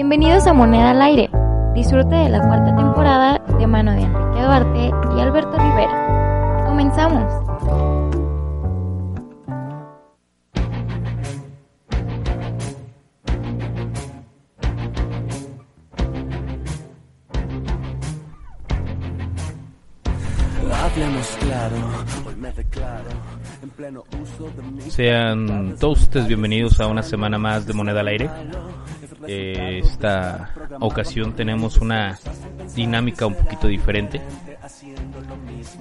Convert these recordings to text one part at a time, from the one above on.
Bienvenidos a Moneda al Aire. Disfrute de la cuarta temporada de mano de Enrique Duarte y Alberto Rivera. Comenzamos. Sean todos ustedes bienvenidos a una semana más de Moneda al Aire. Eh, esta ocasión tenemos una dinámica un poquito diferente.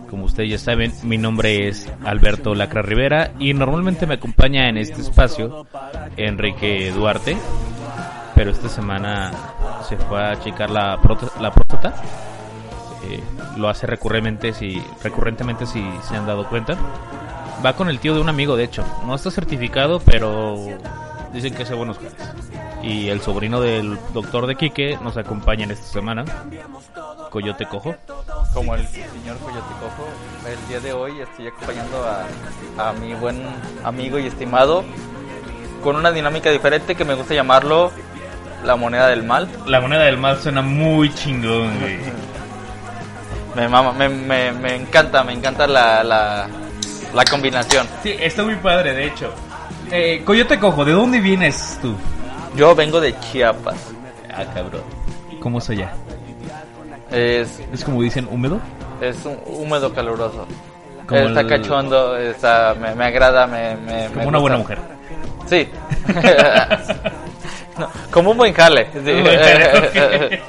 Como ustedes ya saben, mi nombre es Alberto Lacra Rivera y normalmente me acompaña en este espacio Enrique Duarte, pero esta semana se fue a checar la, la próstata. Eh, lo hace recurrentemente si, recurrentemente si se han dado cuenta. Va con el tío de un amigo, de hecho. No está certificado, pero dicen que hace buenos jales. Y el sobrino del doctor de Quique nos acompaña en esta semana. Coyote Cojo. como el señor Coyote Cojo, el día de hoy estoy acompañando a, a mi buen amigo y estimado con una dinámica diferente que me gusta llamarlo la moneda del mal. La moneda del mal suena muy chingón, güey. Me, mama- me, me, me encanta, me encanta la, la, la combinación. Sí, está muy padre, de hecho. Eh, Coyote Cojo, ¿de dónde vienes tú? Yo vengo de Chiapas. Ah, cabrón. ¿Cómo es allá? Es, ¿Es como dicen húmedo? es un húmedo caluroso. Como está el- cachondo, está, me, me agrada, me, me- me Como una buena mujer. Sí. No, como un buen jale. sí.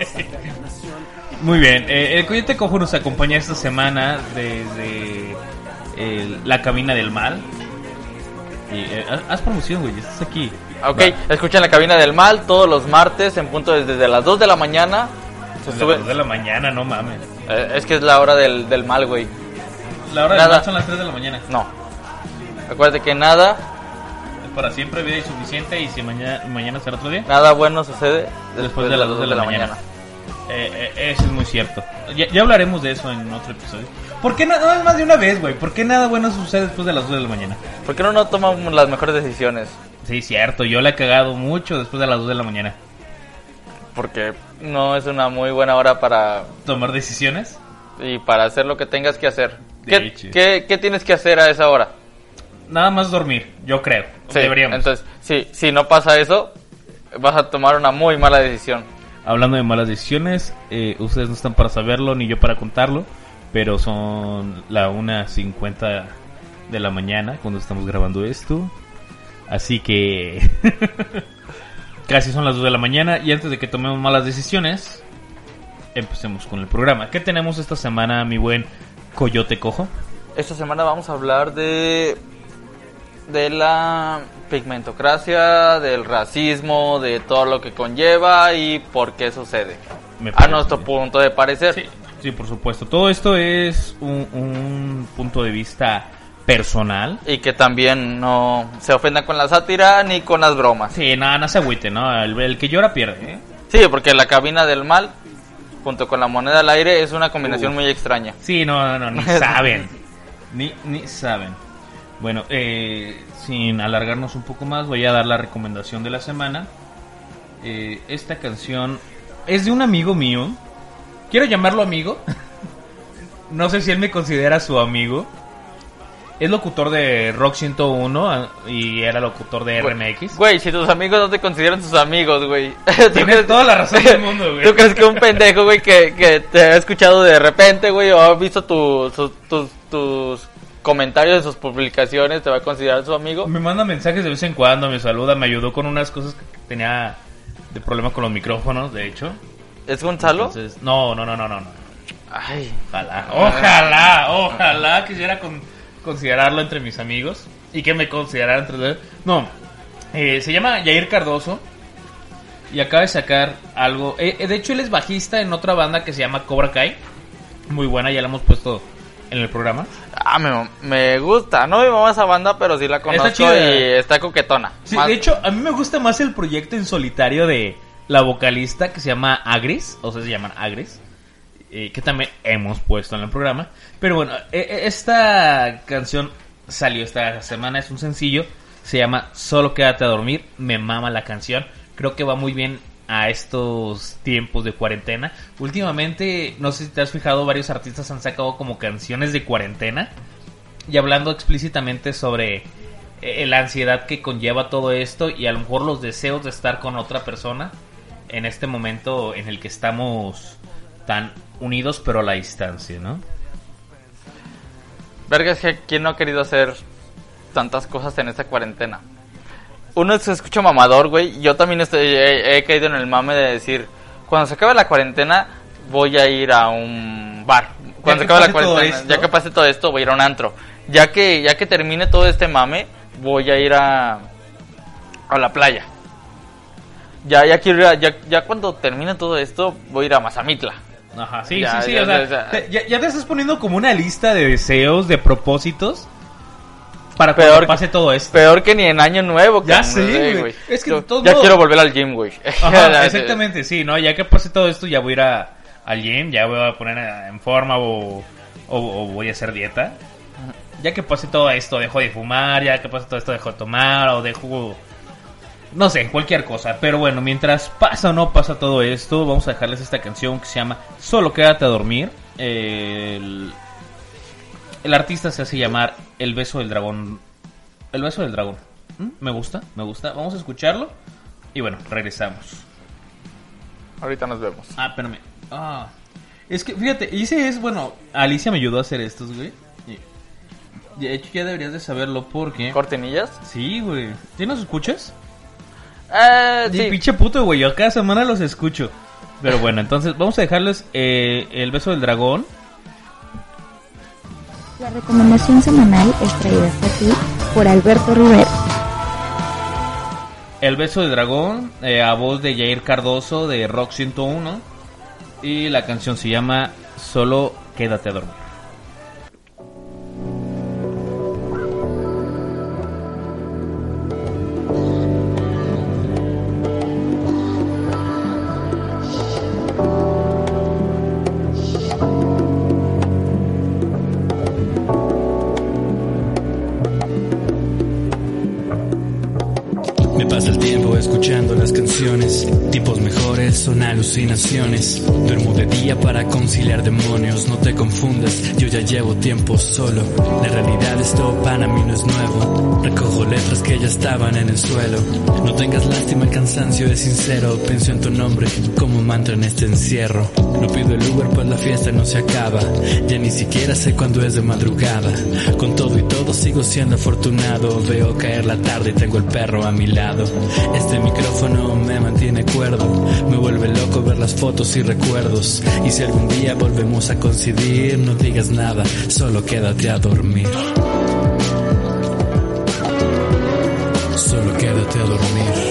Muy bien, eh, el Coyote Cojo nos acompaña esta semana desde eh, la cabina del mal. Y, eh, haz- promoción, güey, estás aquí. Ok, escuchen la cabina del mal todos los martes en punto desde las 2 de la mañana. Se Desde sube- las dos de la mañana, no mames. Eh, es que es la hora del, del mal, güey. La hora Nada. del mal son las 3 de la mañana. No. Acuérdate que nada, Para siempre vida y suficiente y si mañana, mañana será otro día. nada bueno sucede después, de las 2 de la, mañana. Eh, eh, eso es muy cierto. Ya, ya hablaremos de eso en otro episodio. ¿Por qué nada no, más de una vez, güey? ¿Por qué nada bueno sucede después de las 2 de la mañana? ¿Por qué no, no tomamos las mejores decisiones? Sí, cierto, yo la he cagado mucho después de las 2 de la mañana. Porque no es una muy buena hora para ¿Tomar decisiones? y para hacer lo que tengas que hacer. ¿Qué, hecho. qué- qué tienes que hacer a esa hora? Nada más dormir, yo creo. Sí, Deberíamos. Entonces, sí, si no pasa eso, vas a tomar una muy mala decisión. Hablando de malas decisiones, eh, ustedes no están para saberlo ni yo para contarlo, pero son la 1.50 de la mañana cuando estamos grabando esto. Así que casi son las 2 de la mañana y antes de que tomemos malas decisiones, empecemos con el programa. ¿Qué tenemos esta semana, mi buen Coyote Cojo? Esta semana vamos a hablar de de la pigmentocracia, del racismo, de todo lo que conlleva y por qué sucede. A nuestro bien. punto de parecer. Sí, sí, por supuesto. Todo esto es un, un punto de vista personal. Y que también no se ofenda con la sátira ni con las bromas. Sí, nada, no se agüite, ¿no? El, el que llora pierde, ¿eh? Sí, porque la cabina del mal junto con la moneda al aire es una combinación Uf. muy extraña. Sí, no, no, no, ni saben. ni, ni saben. Bueno, eh, sin alargarnos un poco más, voy a dar la recomendación de la semana. Eh, esta canción es de un amigo mío. Quiero llamarlo amigo. no sé si él me considera su amigo. Es locutor de Rock 101 ah, y era locutor de RMX. Güey, si tus amigos no te consideran tus amigos, güey. ¿Tú Tienes toda la razón del mundo, güey. ¿Tú crees que un pendejo, güey, que, que te ha escuchado de repente, güey, o ha visto tu- su- tus, tus comentarios de sus publicaciones, te va a considerar su amigo? Me manda mensajes de vez en cuando, me saluda, me ayudó con unas cosas que tenía de problema con los micrófonos, de hecho. ¿Es Gonzalo? Entonces, no, no, no, no, no. Ay, Ojalá, ojalá, ojalá quisiera con- considerarlo entre mis amigos y que me considerara entre. No, eh, se llama Jair Cardoso y acaba de sacar algo... eh, eh, de hecho, él es bajista en otra banda que se llama Cobra Kai. Muy buena, ya la hemos puesto en el programa. ah, me, me gusta. No me mama esa banda, pero sí la conozco chida. y está coquetona. Sí, Más- de hecho, a mí me gusta más el proyecto en solitario de la vocalista que se llama Agris, o sea, se llaman Agris, eh, que también hemos puesto en el programa. Pero bueno, eh, eh, esta canción salió esta semana, es un sencillo, se llama Solo quédate a dormir, me mama la canción, creo que va muy bien a estos tiempos de cuarentena. Últimamente, no sé si te has fijado, varios artistas han sacado como canciones de cuarentena y hablando explícitamente sobre la ansiedad que conlleva todo esto y a lo mejor los deseos de estar con otra persona en este momento en el que estamos tan unidos pero a la distancia, ¿no? Verga, es que ¿quién no ha querido hacer tantas cosas en esta cuarentena? Uno se escucha mamador, güey. Yo también estoy, he, he caído en el mame de decir, cuando se acabe la cuarentena, voy a ir a un bar. Cuando se acabe la cuarentena, esto. ya que pase todo esto, voy a ir a un antro. Ya que, ya que termine todo este mame, voy a ir a, a la playa. Ya, ya quiero ir a- ya, ya cuando termine todo esto, voy a ir a Mazamitla. Ajá, sí, Ya, sí, sí, ya, o sea, ya, ya. te- ya, te estás poniendo como una lista de deseos, de propósitos para Peor cuando que- pase todo esto. Peor que ni en año nuevo. Ya sé, eh, güey. Es que Yo- todos ya quiero volver al gym, güey. Exactamente, sí, ¿no? Ya que pase todo esto, ya voy a ir a, al gym, ya voy a poner en forma o, o, o voy a hacer dieta. Ya que pase todo esto, dejo de fumar, ya que pase todo esto, dejo de tomar o dejo... No sé, cualquier cosa. Pero bueno, mientras pasa o no pasa todo esto, vamos a dejarles esta canción que se llama Solo quédate a dormir. El, el artista se hace llamar El beso del dragón. El beso del dragón. ¿Mm? Me gusta, me gusta. Vamos a escucharlo. Y bueno, regresamos. Ahorita nos vemos. Ah, espérame. Ah. Es que, fíjate, hice es, bueno, Alicia me ayudó a hacer estos, güey. De hecho, ya deberías de saberlo porque... ¿Cortinillas? Sí, güey. ¿Sí nos escuchas? Eh, Sí. Pinche puto, güey. Yo cada semana los escucho. Pero bueno, entonces vamos a dejarles eh, el beso del dragón. La recomendación semanal es traída hasta ti por Alberto Rivera. El beso del dragón, eh, a voz de Jair Cardoso de Rock 101. Y la canción se llama Solo quédate a dormir. Alucinaciones. Duermo de día para conciliar demonios. No te confundas, yo ya llevo tiempo solo. La realidad esto para mí no es nuevo. Recojo letras que ya estaban en el suelo. No tengas lástima, el cansancio es sincero. Pienso en tu nombre como mantra en este encierro. No pido el Uber pues la fiesta no se acaba. Ya ni siquiera sé cuándo es de madrugada. Con todo y todo sigo siendo afortunado. Veo caer la tarde y tengo el perro a mi lado. Este micrófono me mantiene cuerdo. Me vuelve loco ver las fotos y recuerdos. Y si algún día volvemos a coincidir, no digas nada, solo quédate a dormir. Solo quédate a dormir.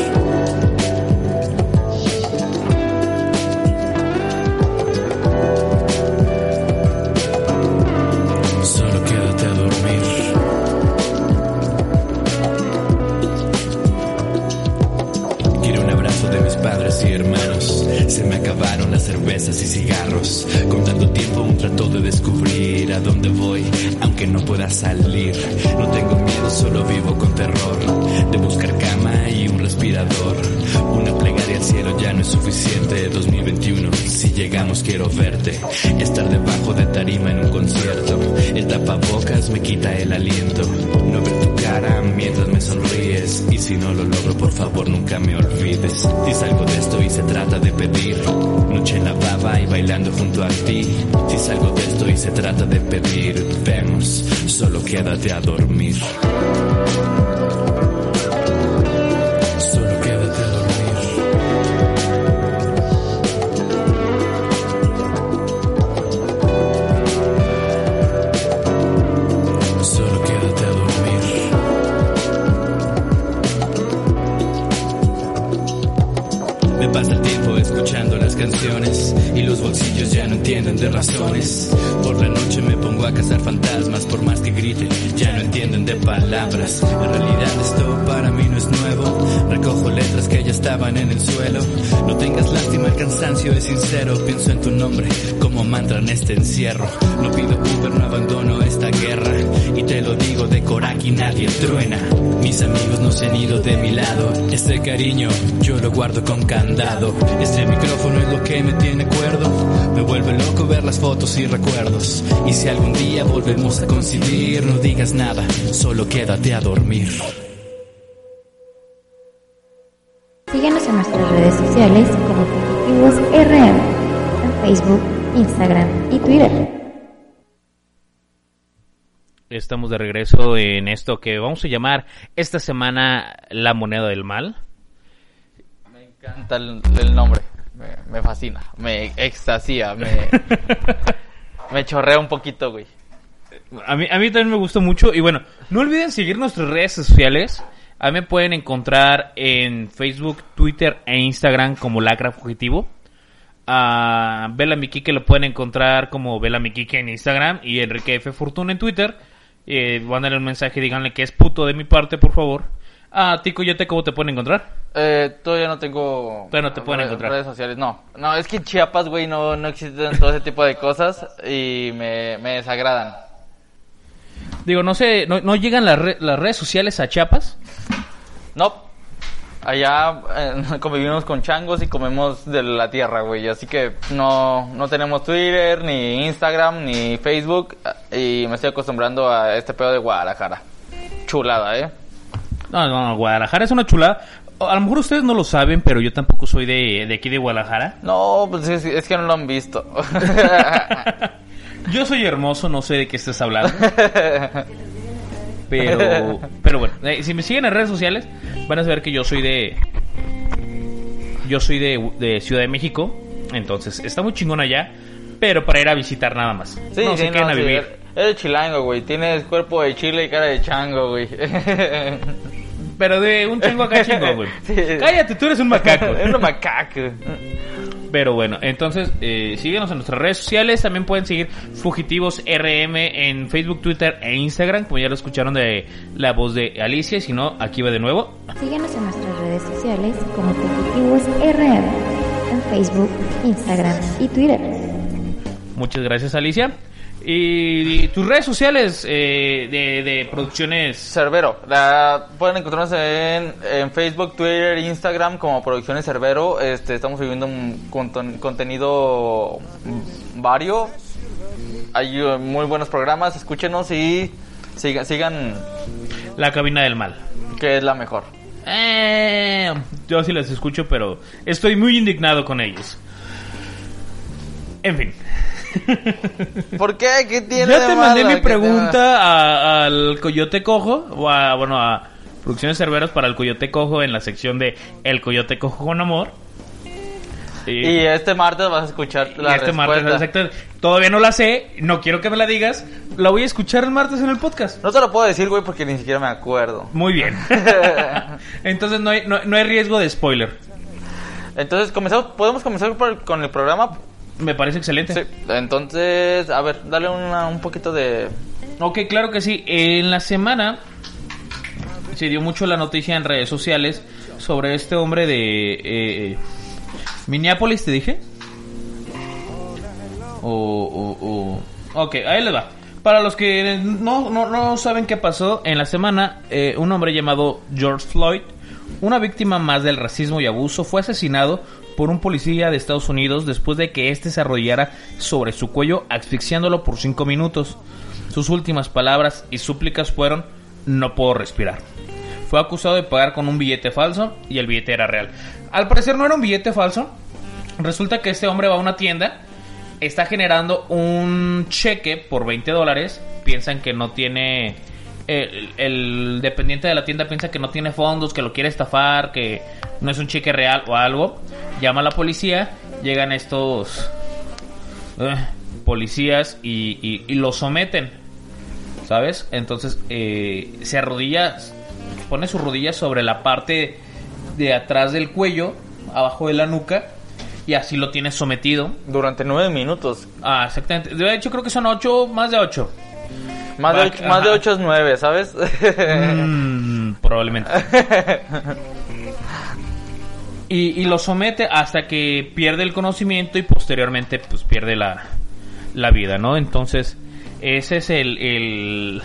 Cervezas y cigarros. Con tanto tiempo trato de descubrir a dónde voy, aunque no pueda salir. No tengo miedo, solo vivo con terror. De buscar cama y un respirador. Una plegaria al cielo ya no es suficiente. 2021, si llegamos quiero verte. Estar debajo de tarima en un concierto. El tapabocas me quita el aliento. No ver tu cara mientras me sonríes. Y si no lo logro, por favor nunca me olvides. Si salgo de esto y se trata de pedir. Noche en la baba y bailando junto a ti. Salgo de esto y se trata de pedir. Vemos, solo quédate a dormir. Entienden de razones. Por la noche me pongo a cazar fantasmas, por más que grite, ya no entienden de palabras. En realidad esto para mí no es nuevo. Recojo letras que ya estaban en el suelo. No tengas lástima, el cansancio es sincero, pienso en tu nombre como mantra en este encierro. No pido Uber, no abandono esta guerra. Y te lo digo de Coraki, nadie truena. Mis amigos no se han ido de mi lado. Este cariño yo lo guardo con candado. Este micrófono es lo que me tiene cuerdo. Me vuelve loco ver las fotos y recuerdos. Y si algún día volvemos a coincidir, no digas nada, solo quédate a dormir. Síguenos en nuestras redes sociales como Fugitivos RM, en Facebook, Instagram y Twitter. Estamos de regreso en esto que vamos a llamar esta semana la moneda del mal. Me encanta el, el nombre. Me, me fascina. Me extasía. Me, me chorrea un poquito, güey. A mí, a mí también me gustó mucho. Y bueno, no olviden seguir nuestras redes sociales. A mí me pueden encontrar en Facebook, Twitter e Instagram como Lacra Fugitivo. A Bela Miquique lo pueden encontrar como Bela Miquique en Instagram y Enrique F. Fortuna en Twitter. Eh, mándale un mensaje y díganle que es puto de mi parte, por favor. A ti, Coyote, ¿cómo te pueden encontrar? Eh, todavía no tengo... Todavía no te pueden encontrar. Redes sociales, no. No, es que en Chiapas, güey, no, no existen todo ese tipo de cosas y me, me desagradan. Digo, no sé, no, no llegan las, re- las redes sociales a Chiapas. No. Allá eh, convivimos con changos y comemos de la tierra, güey. Así que no, no tenemos Twitter, ni Instagram, ni Facebook. Y me estoy acostumbrando a este pedo de Guadalajara. Chulada, ¿eh? No, no, no, Guadalajara es una chulada. A lo mejor ustedes no lo saben, pero yo tampoco soy de, de aquí de Guadalajara. No, pues es, es que no lo han visto. Yo soy hermoso, no sé de qué estés hablando. Pero, pero bueno, eh, si me siguen en redes sociales, van a saber que yo soy de. Yo soy de, de Ciudad de México. Entonces, está muy chingón allá. Pero para ir a visitar nada más. Sí, no sí, se queden no, a sí, vivir. Eres chilango, güey. Tienes cuerpo de chile y cara de chango, güey. Pero de un chingo acá chingo, güey. Sí. Cállate, tú eres un macaco. Es un macaco. Pero bueno, entonces eh, síguenos en nuestras redes sociales. También pueden seguir Fugitivos RM en Facebook, Twitter e Instagram. Como ya lo escucharon de la voz de Alicia. y Si no, aquí va de nuevo. Síguenos en nuestras redes sociales como Fugitivos RM, en Facebook, Instagram y Twitter. Muchas gracias, Alicia. Y, tus redes sociales eh, de, de producciones. Cerbero. La, pueden encontrarnos en, en Facebook, Twitter, Instagram como Producciones Cerbero. Este, estamos subiendo un contenido vario. Hay uh, muy buenos programas. Escúchenos y sigan, sigan La cabina del mal. que es la mejor. Eh, yo sí las escucho, pero estoy muy indignado con ellos. En fin. ¿Por qué? ¿Qué tiene Ya de te mandé mi ¿Qué pregunta a- al Coyote Cojo, o a, bueno, a Producciones Cerveros para el Coyote Cojo en la sección de El Coyote Cojo con Amor. Y este martes vas a escuchar y la este martes, exacto. Todavía no la sé, no quiero que me la digas. La voy a escuchar el martes en el podcast. No te lo puedo decir, güey, porque ni siquiera me acuerdo. Muy bien. Entonces no hay, no, no hay riesgo de spoiler. Entonces, comenzamos, ¿podemos comenzar por con el programa? Me parece excelente. Sí. Entonces, a ver, dale una- un poquito de... Ok, claro que sí. En la semana se dio mucho la noticia en redes sociales sobre este hombre de eh, Minneapolis, ¿te dije? O, o, o- Ok, ahí les va. Para los que no, no, no saben qué pasó, en la semana eh, un hombre llamado George Floyd, una víctima más del racismo y abuso, fue asesinado por un policía de Estados Unidos después de que éste se arrodillara sobre su cuello asfixiándolo por cinco minutos. Sus últimas palabras y súplicas fueron no puedo respirar. Fue acusado de pagar con un billete falso y el billete era real. Al parecer no era un billete falso. Resulta que este hombre va a una tienda, está generando un cheque por 20 dólares. Piensan que no tiene... El, el dependiente de la tienda piensa que no tiene fondos, que lo quiere estafar, que no es un cheque real o algo. Llama a la policía, llegan estos eh, policías y, y- y lo someten. ¿Sabes? Entonces eh, se arrodilla, pone sus rodillas sobre la parte de atrás del cuello, abajo de la nuca, y así lo tiene sometido. Durante nueve minutos. Ah, exactamente. De hecho, creo que son ocho, más de ocho. Más de, ocho, más de ajá. ocho es nueve, ¿sabes? Mm, probablemente. y, y lo somete hasta que pierde el conocimiento y posteriormente pues pierde la, la vida, ¿no? Entonces, ese es el, el,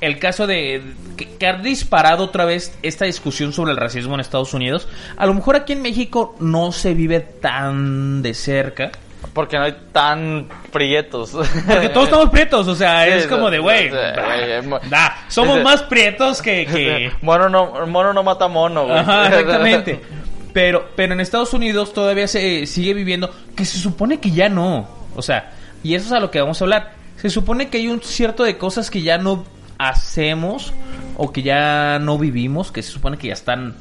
el caso de que, que ha disparado otra vez esta discusión sobre el racismo en Estados Unidos. A lo mejor aquí en México no se vive tan de cerca. Porque no hay tan prietos. Porque todos estamos prietos, o sea, Sí, es como de, güey, nah, somos más prietos que... que... Mono no, mono no mata mono, güey. Ajá, exactamente. Pero, pero en Estados Unidos todavía se sigue viviendo que se supone que ya no. O sea, y eso es a lo que vamos a hablar. Se supone que hay un cierto de cosas que ya no hacemos o que ya no vivimos, que se supone que ya están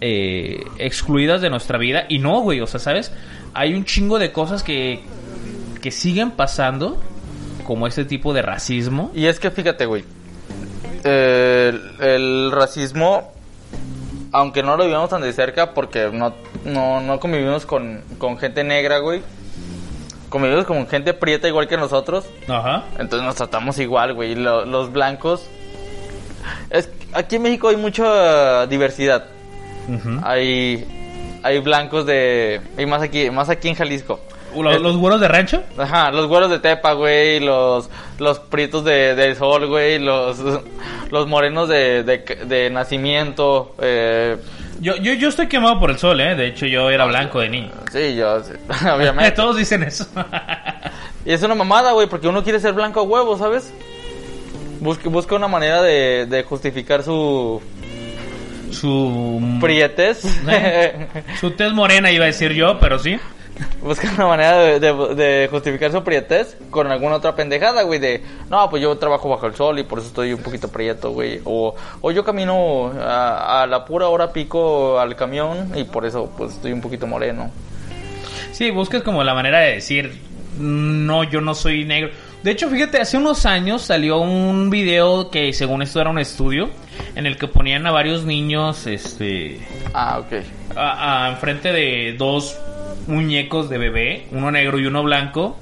eh, excluidas de nuestra vida. Y no, güey, o sea, ¿sabes? Hay un chingo de cosas que, que siguen pasando, como este tipo de racismo. Y es que fíjate, güey. El, el racismo, aunque no lo vivamos tan de cerca, porque no, no, no convivimos con, con gente negra, güey. Convivimos con gente prieta igual que nosotros. Ajá. Entonces nos tratamos igual, güey. Lo- los blancos. Es, aquí en México hay mucha diversidad. Ujú. Hay, hay blancos de. Y más aquí, más aquí en Jalisco. ¿Los, los güeros de rancho? Ajá, los güeros de Tepa, güey, los, los prietos de, del sol, güey, los, los morenos de, de, de nacimiento, eh, Yo, yo, yo estoy quemado por el sol, ¿eh? De hecho, yo era blanco de niño. sí, yo, sí, obviamente. Todos dicen eso. Y es una mamada, güey, porque uno quiere ser blanco a huevo, ¿sabes? Busca, busca una manera de, de justificar su su... prietez. Eh. Su tez morena iba a decir yo, pero sí. Busca una manera de, de- de justificar su prietez con alguna otra pendejada, güey. De, no, pues yo trabajo bajo el sol y por eso estoy un poquito prieto, güey. O, o yo camino a, a la pura hora pico al camión y por eso pues estoy un poquito moreno. Sí, buscas como la manera de decir, no, yo no soy negro. De hecho, fíjate, hace unos años salió un video que según esto era un estudio en el que ponían a varios niños, este, Ah, ok. a- a- enfrente de dos muñecos de bebé, uno negro y uno blanco,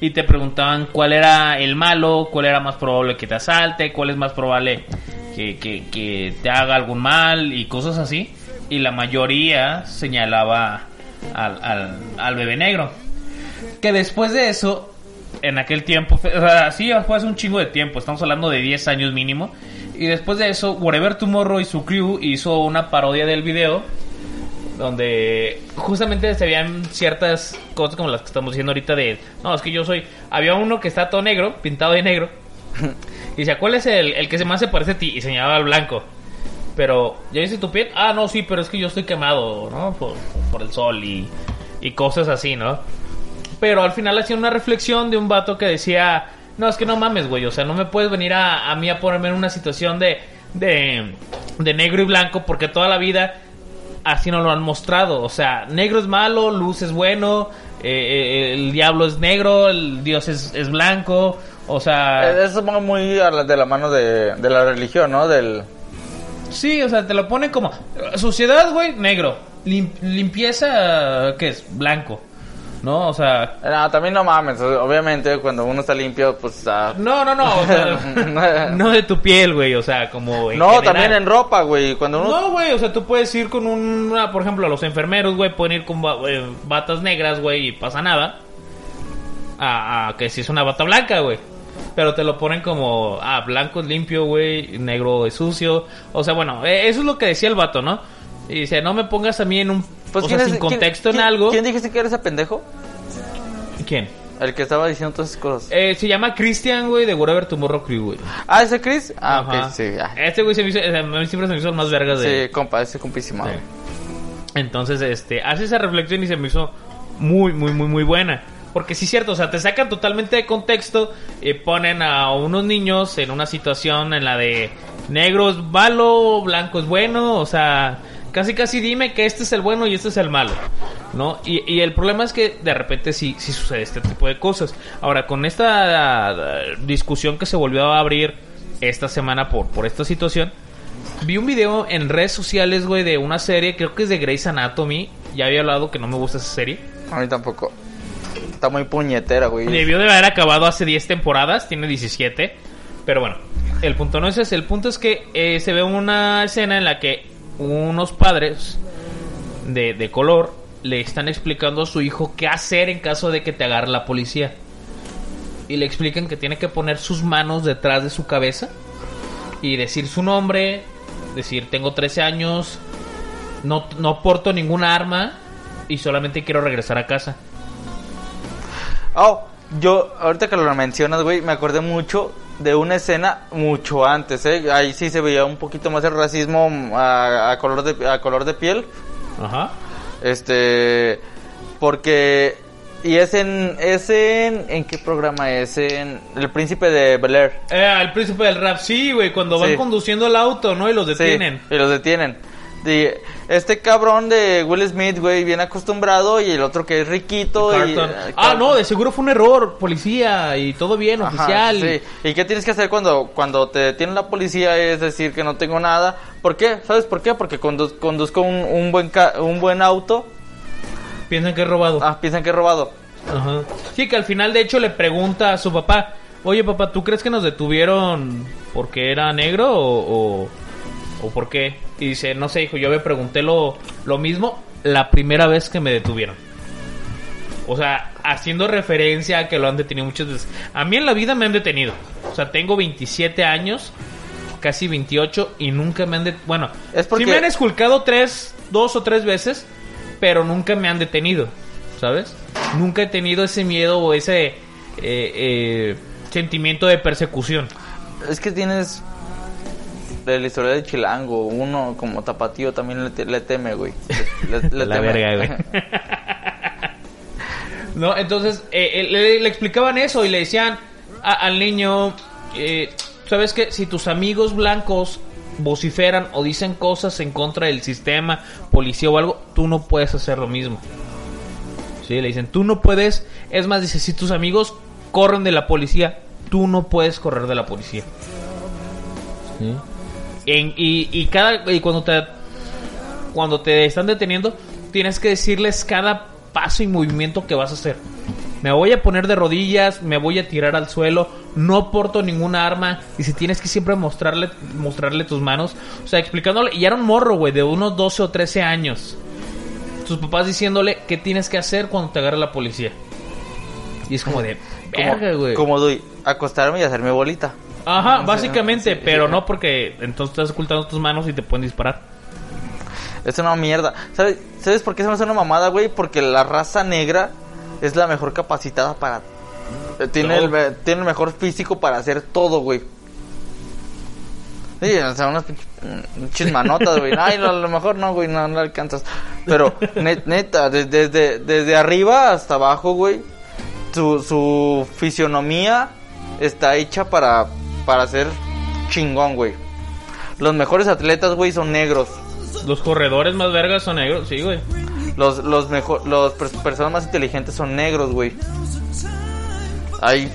y te preguntaban cuál era el malo, cuál era más probable que te asalte, cuál es más probable que, que- que te haga algún mal y cosas así. Y la mayoría señalaba al, al- al bebé negro. Que después de eso, en aquel tiempo, o sea, sí, fue hace un chingo de tiempo, estamos hablando de 10 años mínimo. Y después de eso, Whatever Tomorrow y su crew hizo una parodia del video donde justamente se veían ciertas cosas como las que estamos diciendo ahorita de, no, es que yo soy, había uno que está todo negro, pintado de negro, y dice, ¿cuál es el, el que más se parece a ti? Y señalaba al blanco. Pero, ¿ya dice tu piel? Ah, no, sí, pero es que yo estoy quemado, ¿no? Por, por el sol y, y cosas así, ¿no? Pero al final hacía una reflexión de un vato que decía, no, es que no mames, güey, o sea, no me puedes venir a, a mí a ponerme en una situación de, de, de negro y blanco porque toda la vida así no lo han mostrado. O sea, negro es malo, luz es bueno, eh, eh, el diablo es negro, el dios es, es blanco. O sea, Eh, Eso va muy a la- de la mano de, de la religión, ¿no? Del... sí, o sea, te lo ponen como suciedad, güey, negro. Lim- limpieza, ¿qué es? Blanco. ¿No? O sea, No, también no mames, obviamente cuando uno está limpio, pues está... no, no, no. o sea, no de tu piel, güey, o sea, como. en No, general. también en ropa, güey, cuando uno... No, güey, o sea, tú puedes ir con una, por ejemplo, los enfermeros, güey, pueden ir con eh, batas negras, güey, y pasa nada. A, a que si es una bata blanca, güey. Pero te lo ponen como, ah, blanco es limpio, güey, negro es sucio. O sea, bueno, eh, eso es lo que decía el vato, ¿no? Y dice, no me pongas a mí en un, Pues, o sea, ¿quién sin contexto en algo. ¿Quién dijiste que era ese pendejo? ¿Quién? El que estaba diciendo todas esas cosas. Eh, se llama Christian, güey, de Whatever Tomorrow Crew, güey. Ah, ¿ese Chris? Ah, Ajá. ok, sí. ah. Este güey se me hizo, eh, a mí siempre se me hizo el más vergas de... Sí, compa, ese compísimo. Sí. Entonces, este, hace esa reflexión y se me hizo muy, muy, muy, muy buena. Porque sí es cierto, o sea, te sacan totalmente de contexto y ponen a unos niños en una situación en la de negro es malo, blanco es bueno, o sea, casi casi dime que este es el bueno y este es el malo, ¿no? Y, y el problema es que de repente sí, sí sucede este tipo de cosas. Ahora, con esta eh, discusión que se volvió a abrir esta semana por, por esta situación, Vi un video en redes sociales, güey, de una serie, creo que es de Grey's Anatomy. Ya había hablado que no me gusta esa serie. A mí tampoco. Está muy puñetera, güey. Debió de haber acabado hace 10 temporadas, tiene 17. Pero bueno, el punto no es ese. El punto es que eh, se ve una escena en la que unos padres de, de color le están explicando a su hijo qué hacer en caso de que te agarre la policía. Y le explican que tiene que poner sus manos detrás de su cabeza y decir su nombre, decir tengo 13 años, no, no porto ninguna arma y solamente quiero regresar a casa. Oh, yo, ahorita que lo mencionas, güey, me acordé mucho de una escena mucho antes, ¿eh? Ahí sí se veía un poquito más el racismo a, a color, de, a color de piel. Ajá. Este, porque, y es en, es en, ¿en qué programa es? En El Príncipe de Bel Air. Eh, el príncipe del rap, sí, güey, cuando van Sí. conduciendo el auto, ¿no? Y los Sí, detienen. y los detienen. Este cabrón de Will Smith, güey, bien acostumbrado y el otro que es riquito. y, eh, ah, no, de seguro fue un error, policía, y todo bien, Ajá, oficial. sí. ¿Y qué tienes que hacer cuando, cuando te detiene la policía? Es decir, que no tengo nada. ¿Por qué? ¿Sabes por qué? Porque condu- conduzco un, un buen ca- un buen auto. Piensan que es robado. Ah, piensan que he robado. Ajá. Sí, que al final de hecho le pregunta a su papá, oye papá, ¿tú crees que nos detuvieron porque era negro o, o, o por qué? Y dice, no sé, hijo, yo me pregunté lo, lo mismo la primera vez que me detuvieron. O sea, haciendo referencia a que lo han detenido muchas veces. A mí en la vida me han detenido. O sea, tengo 27 años, casi 28, y nunca me han detenido. Bueno, Es porque- sí me han esculcado tres, dos o tres veces, pero nunca me han detenido. ¿Sabes? Nunca he tenido ese miedo o ese eh, eh, sentimiento de persecución. Es que tienes de la historia de Chilango, uno como tapatío también le, te- le teme, güey. Le, le- le La teme. verga, güey. no, entonces eh, eh, le, le explicaban eso y le decían a- al niño, eh, ¿sabes qué? Si tus amigos blancos vociferan o dicen cosas en contra del sistema, policía o algo, tú no puedes hacer lo mismo. Sí, le dicen, tú no puedes, es más, dice, si tus amigos corren de la policía, tú no puedes correr de la policía. Sí. En- y, y cada y cuando te cuando te están deteniendo, tienes que decirles cada paso y movimiento que vas a hacer. Me voy a poner de rodillas, me voy a tirar al suelo, no porto ninguna arma. Y si tienes que siempre mostrarle, mostrarle tus manos. O sea, explicándole. Y era un morro, güey, de unos 12 o 13 años. Tus papás diciéndole qué tienes que hacer cuando te agarre la policía. Y es como de. Verga, güey. como doy, acostarme y hacerme bolita. Ajá, básicamente, pero sí. no porque entonces estás ocultando tus manos y te pueden disparar. Es una mierda. ¿Sabes, ¿Sabes por qué se me hace una mamada, güey? Porque la raza negra es la mejor capacitada para... eh, Tiene, el, tiene el mejor físico para hacer todo, güey. Sí, o sea, unas pinches- pinches manotas, güey. Ay, no, a lo mejor no, güey, no, no alcanzas. Pero, net- neta, de- desde, desde arriba hasta abajo, güey, su, su fisionomía está hecha para, para ser chingón, güey. Los mejores atletas, güey, son negros. Los corredores más vergas son negros, sí, güey. Los, los mejor, los pers- personas más inteligentes son negros, güey. Hay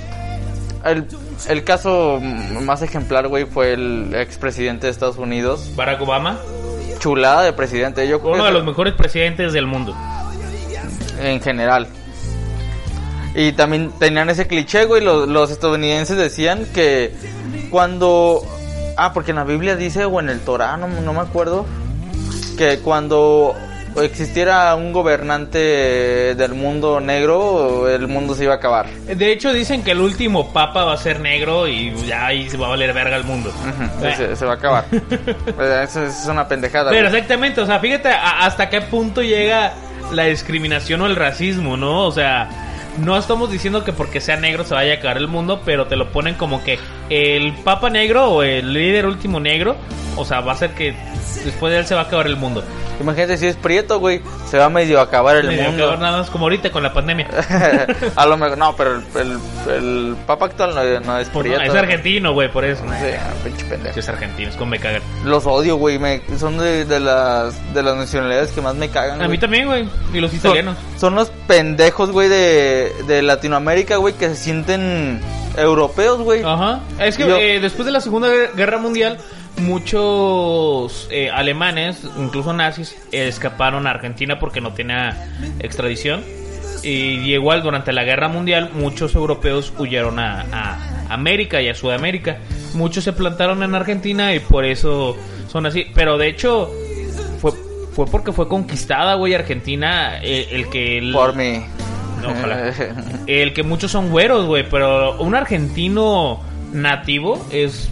el, el caso más ejemplar, güey, fue el expresidente de Estados Unidos. Barack Obama, Chulada de presidente, yo uno de los mejores presidentes del mundo. en general. Y también tenían ese cliché, güey, los, los estadounidenses decían que cuando ah, porque en la Biblia dice o en el Torá, no, no me acuerdo, que cuando existiera un gobernante del mundo negro, el mundo se iba a acabar. De hecho, dicen que el último papa va a ser negro y ya ahí se va a valer verga el mundo. Eh. se, se va a acabar. Pues, Eso es una pendejada. Pero güey. exactamente, o sea, fíjate hasta qué punto llega la discriminación o el racismo, ¿no? O sea, no estamos diciendo que porque sea negro se vaya a acabar el mundo, pero te lo ponen como que el papa negro o el líder último negro, o sea, va a ser que después de él se va a acabar el mundo. Imagínate si es prieto, güey, se va a medio acabar el Medio mundo. acabar nada más como ahorita con la pandemia. a lo mejor, no, pero el, el, el papa actual no, no es Pues no, prieto. es argentino, güey, por eso. Sí, ah, pinche pendejo. Es argentino, es como me cagan. Los odio, güey, me- son de, de las de las nacionalidades que más me cagan. A mí güey. también, güey. Y los Son, italianos. son los pendejos, güey, de, de Latinoamérica, güey, que se sienten europeos, güey. Ajá. Es que Yo- eh, después de la Segunda Guer- Guerra Mundial, muchos eh, alemanes, incluso nazis, eh, escaparon a Argentina porque no tenía extradición. Y igual durante la Guerra Mundial, muchos europeos huyeron a, a América y a Sudamérica. Muchos se plantaron en Argentina y por eso son así. Pero de hecho, fue fue porque fue conquistada, güey, Argentina, eh, el, que... el- Por mí. No, ojalá. El que muchos son güeros, güey, pero un argentino nativo es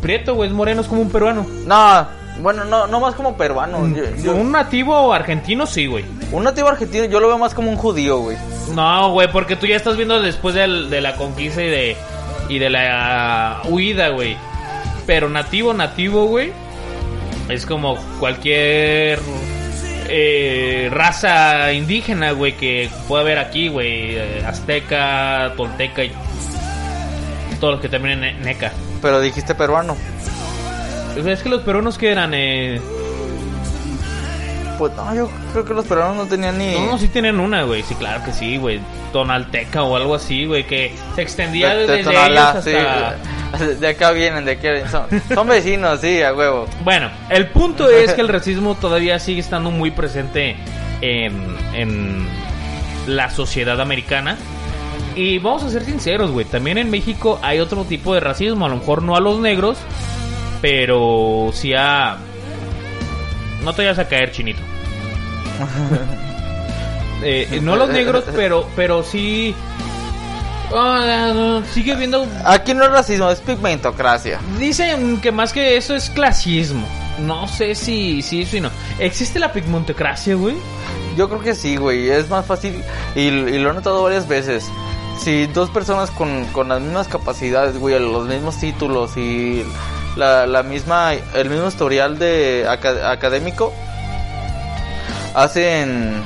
prieto, güey, es moreno, es como un peruano. No, bueno, no, no más como peruano. Yo- yo- Un nativo argentino sí, güey. un nativo argentino yo lo veo más como un judío, güey. No, güey, porque tú ya estás viendo después del- de la conquista y de, y de la huida, güey. Pero nativo, nativo, güey, es como cualquier eh, raza indígena, güey, que puede haber aquí, güey. eh, Azteca, tolteca y todos los que terminan en neca. Pero dijiste peruano. Es que los peruanos que eran, eh... Pues no, yo creo que los peruanos no tenían ni. No, no, sí tienen una, güey. Sí, claro que sí, güey. Tonalteca o algo así, güey. Que se extendía de, desde ellos hasta... De acá vienen, de aquí. Son, son vecinos, sí, a huevo. Bueno, el punto es que el racismo todavía sigue estando muy presente en, en la sociedad americana. Y vamos a ser sinceros, güey. También en México hay otro tipo de racismo. A lo mejor no a los negros, pero sí a... No te vayas a caer, chinito. Eh, no a los negros, pero, pero sí... Ah, sigue viendo Aquí no es racismo, es pigmentocracia. Dicen que más que eso es clasismo. No sé si si, no. ¿Existe la pigmentocracia, güey? Yo creo que sí, güey. Es más fácil. Y, y lo he notado varias veces. Si dos personas con, con las mismas capacidades, güey, los mismos títulos y la, la misma, el mismo historial de aca- académico, hacen.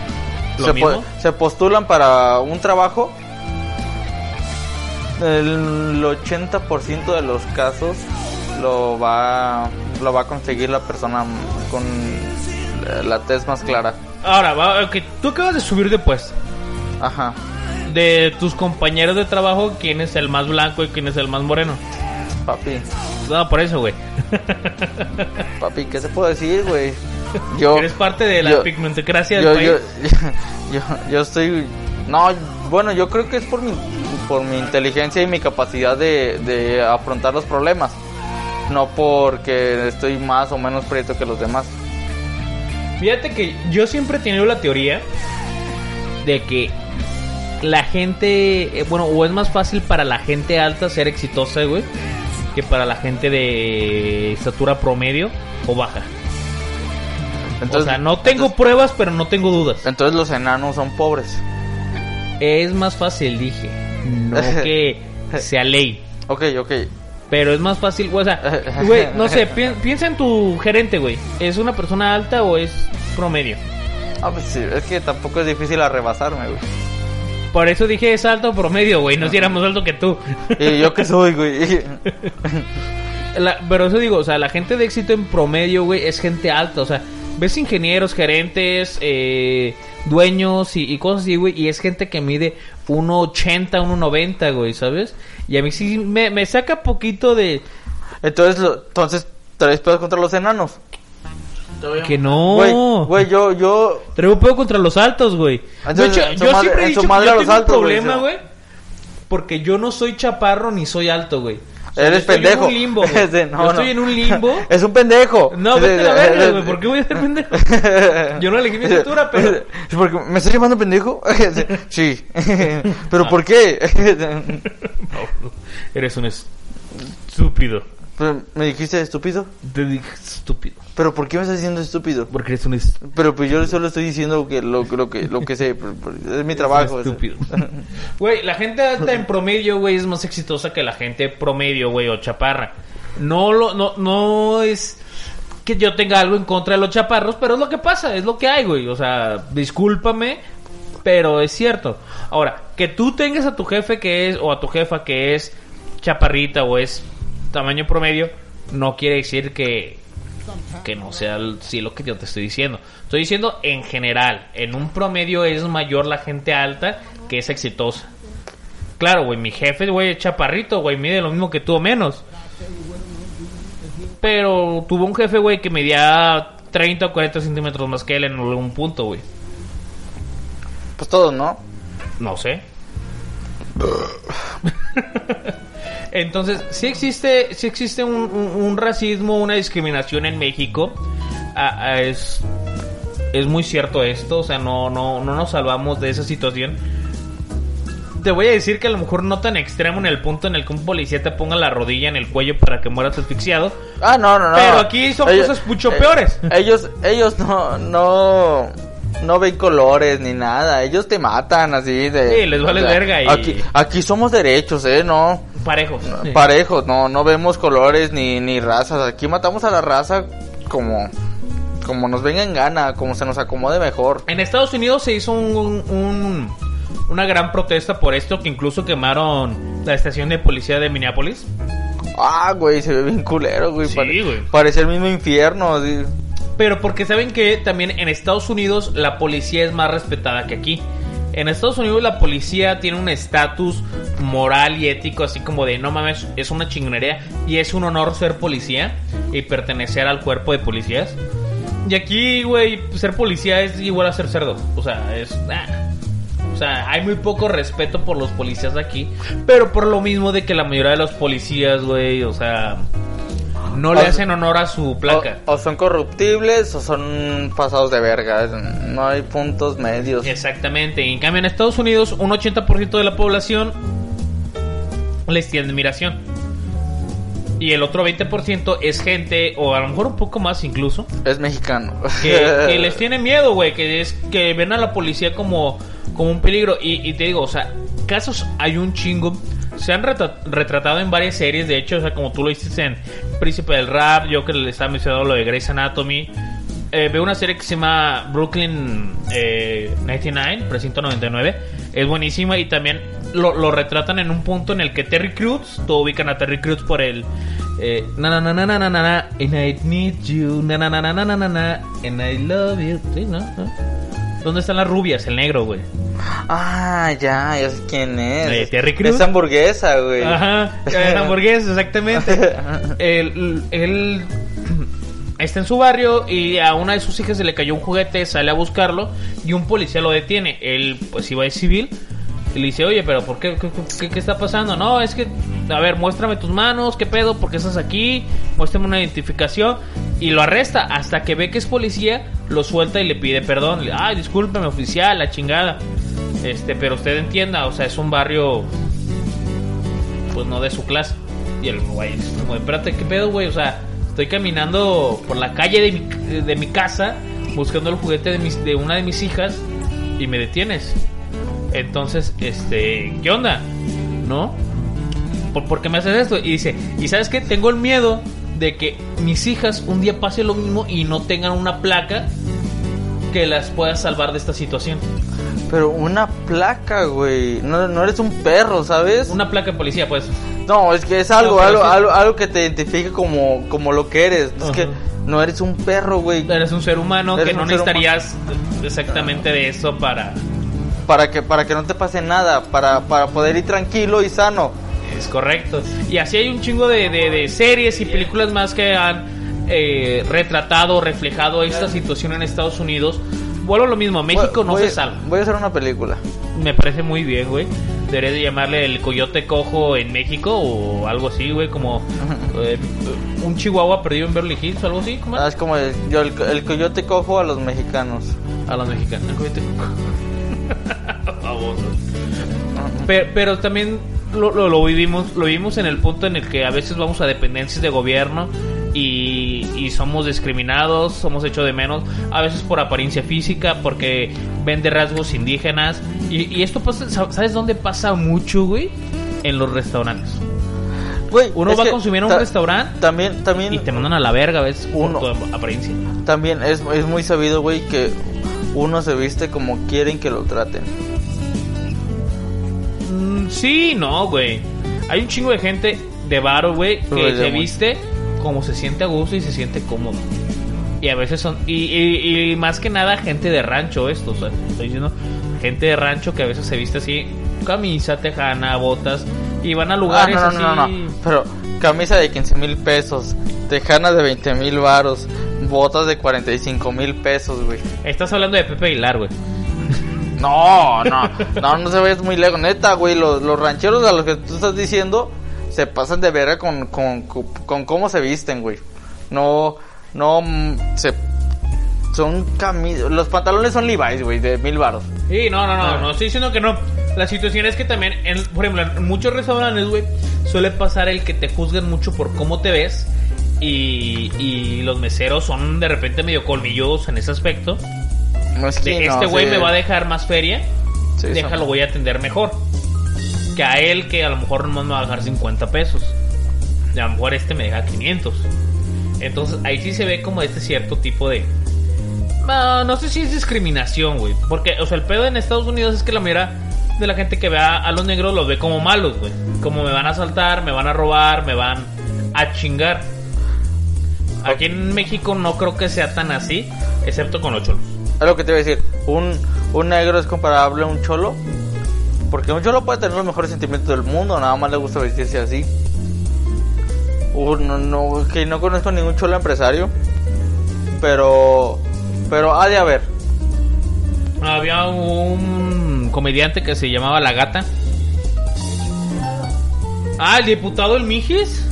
¿Lo se, mismo? se postulan para un trabajo. El 80% de los casos lo va, lo va a conseguir la persona con la tez más clara. Ahora, va, ok, tú acabas de subir de puesto. Ajá. De tus compañeros de trabajo, ¿quién es el más blanco y quién es el más moreno? Papi, No, por eso, güey. papi, ¿qué se puede decir, güey? Yo, Eres parte de la yo- pigmentocracia del yo, país. yo, yo, yo estoy, no, bueno, yo creo que es por mi, por mi inteligencia y mi capacidad de, de afrontar los problemas, no porque estoy más o menos prieto que los demás. Fíjate que yo siempre he tenido la teoría de que la gente, eh, bueno, o es más fácil para la gente alta ser exitosa, güey, que para la gente de estatura promedio o baja. Entonces, o sea, no tengo pruebas, pero no tengo dudas. entonces los enanos son pobres. Es más fácil, dije. No que sea ley. Ok, ok. Pero es más fácil, güey, o sea, güey, no sé, pi- piensa en tu gerente, güey. ¿Es una persona alta o es promedio? Ah, pues sí, es que tampoco es difícil arrebasarme, güey. Por eso dije es alto o promedio, güey. No si era más alto que tú. ¿Y yo qué soy, güey? La- pero eso digo, o sea, la gente de éxito en promedio, güey, es gente alta. O sea, ves ingenieros, gerentes, eh, dueños y, y cosas así, güey. Y es gente que mide 1,80, 1,90, güey, ¿sabes? Y a mí sí me, me saca poquito de... Entonces, lo- entonces, ¿traes pedos contra los enanos? Que no. Güey, güey, yo, yo, Traigo pedo contra los altos, güey. Entonces, su yo madre- siempre he dicho madre que a yo tengo altos, un problema, güey. Porque yo no soy chaparro ni soy alto, güey. Eres yo estoy pendejo. En un limbo. Ese- no, yo estoy no. en un limbo. Es un pendejo. No, vete a verga, güey. ¿Por qué voy a ser pendejo? Yo no elegí mi estatura, pero... ¿Porque ¿Me estás llamando pendejo? sí. ¿Pero por qué? Eres un estúpido. Pero, ¿Me dijiste estúpido? Te dije estúpido. ¿Pero por qué me estás diciendo estúpido? Porque eres un estúpido. Pero pues yo solo estoy diciendo que lo, lo que lo que sé, es mi trabajo. Estúpido. Güey, la gente alta en promedio, güey, es más exitosa que la gente promedio, güey, o chaparra. No lo, no, no es que yo tenga algo en contra de los chaparros, pero es lo que pasa, es lo que hay, güey. O sea, discúlpame, pero es cierto. Ahora, que tú tengas a tu jefe que es, o a tu jefa que es chaparrita o es tamaño promedio, no quiere decir que, que no sea el- sí lo que yo te estoy diciendo. Estoy diciendo en general, en un promedio es mayor la gente alta que es exitosa. Claro, güey, mi jefe, güey, es chaparrito, güey, mide lo mismo que tú o menos. Pero tuvo un jefe, güey, que medía 30 o 40 centímetros más que él en algún punto, güey. Pues todos, ¿no? No sé. Entonces, sí existe, sí existe un, un- un racismo, una discriminación en México. Ah, ah, es es muy cierto esto, o sea, no, no, no nos salvamos de esa situación. Te voy a decir que a lo mejor no tan extremo en el punto en el que un policía te ponga la rodilla en el cuello para que mueras asfixiado. Ah, no, no, no. Pero aquí son cosas mucho eh, peores. Ellos, ellos no, no, no ven colores ni nada. Ellos te matan así de. Sí, les vale verga y- Aquí, aquí somos derechos, eh, no. Parejos. sí. Parejos, no, no vemos colores ni, ni razas. Aquí matamos a la raza como, como nos venga en gana, como se nos acomode mejor. En Estados Unidos se hizo un, un- una gran protesta por esto, que incluso quemaron la estación de policía de Minneapolis. Ah, güey, se ve bien culero, güey. Sí, pare- güey. Parece el mismo infierno. así. Pero porque saben que también en Estados Unidos la policía es más respetada que aquí. En Estados Unidos la policía tiene un estatus moral y ético así como de no mames, es una chingonería y es un honor ser policía y pertenecer al cuerpo de policías. Y aquí, güey, ser policía es igual a ser cerdo. O sea, es... ah. O sea, hay muy poco respeto por los policías aquí. Pero por lo mismo de que la mayoría de los policías, güey, o sea... No le O- hacen honor a su placa. O, o son corruptibles o son pasados de verga. No hay puntos medios. Exactamente. En cambio, en Estados Unidos, un 80% de la población les tiene admiración. Y el otro 20% es gente, o a lo mejor un poco más incluso, Es mexicano. que, que les tiene miedo, güey. Que es que ven a la policía como, como un peligro. Y, y te digo, o sea, casos hay un chingo se han retratado en varias series, de hecho, o sea, como tú lo hiciste en Príncipe del Rap, yo que le estaba mencionando lo de Grey's Anatomy. Eh, veo una serie que se llama Brooklyn eh, 99, Precinto 99. Es buenísima y también lo, lo, retratan en un punto en el que Terry Crews, todo ubican a Terry Crews por el... Eh, na na na na na na and I need you, na na na na na na na and I love you. ¿Sí, no? ¿No? ¿Dónde están las rubias? El negro, güey. Ah, ya, ya sé quién es. Terry Crews. Es hamburguesa, güey. Ajá, el hamburguesa, exactamente. Él, él está en su barrio y a una de sus hijas se le cayó un juguete, sale a buscarlo y un policía lo detiene. Él pues iba de civil y le dice, oye, pero ¿por qué? ¿Qué, qué- está pasando? No, es que, a ver, muéstrame tus manos, ¿qué pedo? ¿Por qué estás aquí? Muéstrame una identificación. Y lo arresta hasta que ve que es policía, lo suelta y le pide perdón. Le, Ay, discúlpeme, oficial, la chingada. Este, pero usted entienda, o sea, es un barrio pues no de su clase. Y el güey es como, espérate, ¿qué pedo, güey? O sea, estoy caminando por la calle de mi, de mi casa buscando el juguete de, mis, de una de mis hijas y me detienes. Entonces, este, ¿qué onda? ¿No? ¿Por, por qué me haces esto? Y dice, ¿y sabes qué? Tengo el miedo de que mis hijas un día pase lo mismo y no tengan una placa que las pueda salvar de esta situación. Pero una placa, güey. No, no eres un perro, ¿sabes? Una placa de policía, pues. No, es que es algo, No, algo, sí. algo, algo que te identifique como, como lo que eres. Es que no eres un perro, güey. Eres un ser humano Eres que no necesitarías exactamente de eso para... Para que, para que no te pase nada, para, para poder ir tranquilo y sano. Es correcto. Y así hay un chingo de, de- de series y películas más que han eh, retratado, reflejado esta situación en Estados Unidos. Vuelvo a lo mismo, México Voy- no voy- se salva. Voy a hacer una película. Me parece muy bien, güey. Debería de llamarle el coyote cojo en México o algo así, güey, como eh, un chihuahua perdido en Beverly Hills o algo así. Ah, es como el, yo, el, el coyote cojo a los mexicanos. A los mexicanos. El coyote cojo. Baboso. Pero, pero también lo, lo, lo vivimos lo vivimos en el punto en el que a veces vamos a dependencias de gobierno y, y somos discriminados, somos hechos de menos, a veces por apariencia física, porque ven de rasgos indígenas. Y, y esto pasa, ¿sabes dónde pasa mucho, güey? En los restaurantes. Güey, Uno va a consumir a un ta- restaurante También, también, y te mandan a la verga a veces por Uno. tu apariencia. también es, es muy sabido, güey, que uno se viste como quieren que lo traten. Sí, no, güey. Hay un chingo de gente de varo, güey, que se viste como se siente a gusto y se siente cómodo. Y a veces son. Y, y- y más que nada, gente de rancho, esto. O sea, estoy diciendo gente de rancho que a veces se viste así: camisa, tejana, botas. Y van a Ah, lugares no, no, así. no, no, no. Pero camisa de 15 mil pesos, tejana de 20 mil varos, botas de 45 mil pesos, güey. Estás hablando de Pepe Aguilar, güey. No, no, no, no se vayas muy lejos. Neta, güey, los, los rancheros a los que tú estás diciendo se pasan de verga con, con, con, con cómo se visten, güey. No, no, mm, se... Son camisas. Los pantalones son Levi's, güey, de mil baros. Sí, no, no, no, Ah. no estoy diciendo que no. La situación es que también, en, por ejemplo, en muchos restaurantes, güey, suele pasar el que te juzgan mucho por cómo te ves. Y, y los meseros son de repente medio colmilludos en ese aspecto. No es De que no, este güey sí. me va a dejar más feria, Sí, déjalo, voy a atender mejor. Que a él, que a lo mejor nomás me va a dejar 50 pesos. Y a lo mejor este me deja 500. Entonces ahí sí se ve como este cierto tipo de... No, no sé si es discriminación, güey. Porque, o sea, el pedo en Estados Unidos es que la mayoría de la gente que ve a, a los negros los ve como malos, güey. Como me van a asaltar, me van a robar, me van a chingar. Aquí en México no creo que sea tan así, excepto con los cholos. Es lo que te iba a decir. Un, un negro es comparable a un cholo. Porque un cholo puede tener los mejores sentimientos del mundo, nada más le gusta vestirse así. Uno, no, que no conozco ningún cholo empresario. Pero, pero ha de haber. Había un comediante que se llamaba La Gata. Ah, el diputado El Mijis.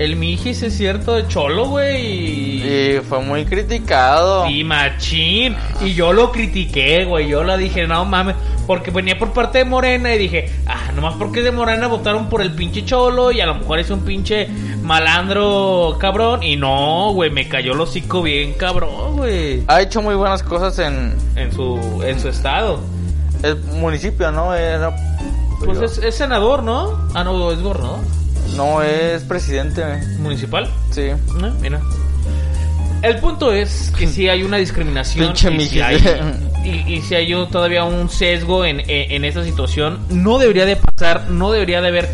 El Mijis es cierto, de Cholo, güey. Y fue muy criticado. Y machín. Y yo lo critiqué, güey. Yo lo dije, no mames. Porque venía por parte de Morena y dije, ah, nomás porque de Morena votaron por el pinche cholo y a lo mejor es un pinche malandro cabrón. Y no, güey, me cayó el hocico bien cabrón, güey. Ha hecho muy buenas cosas en En su, en su estado. el municipio, ¿no? Era, Pues es, es senador, ¿no? Ah, no, es gobernador. No es presidente. Municipal. Sí. Ah, mira. El punto es que si hay una discriminación y, si hay, y, y si hay todavía un sesgo en, en, en esta situación, no debería de pasar, no debería de haber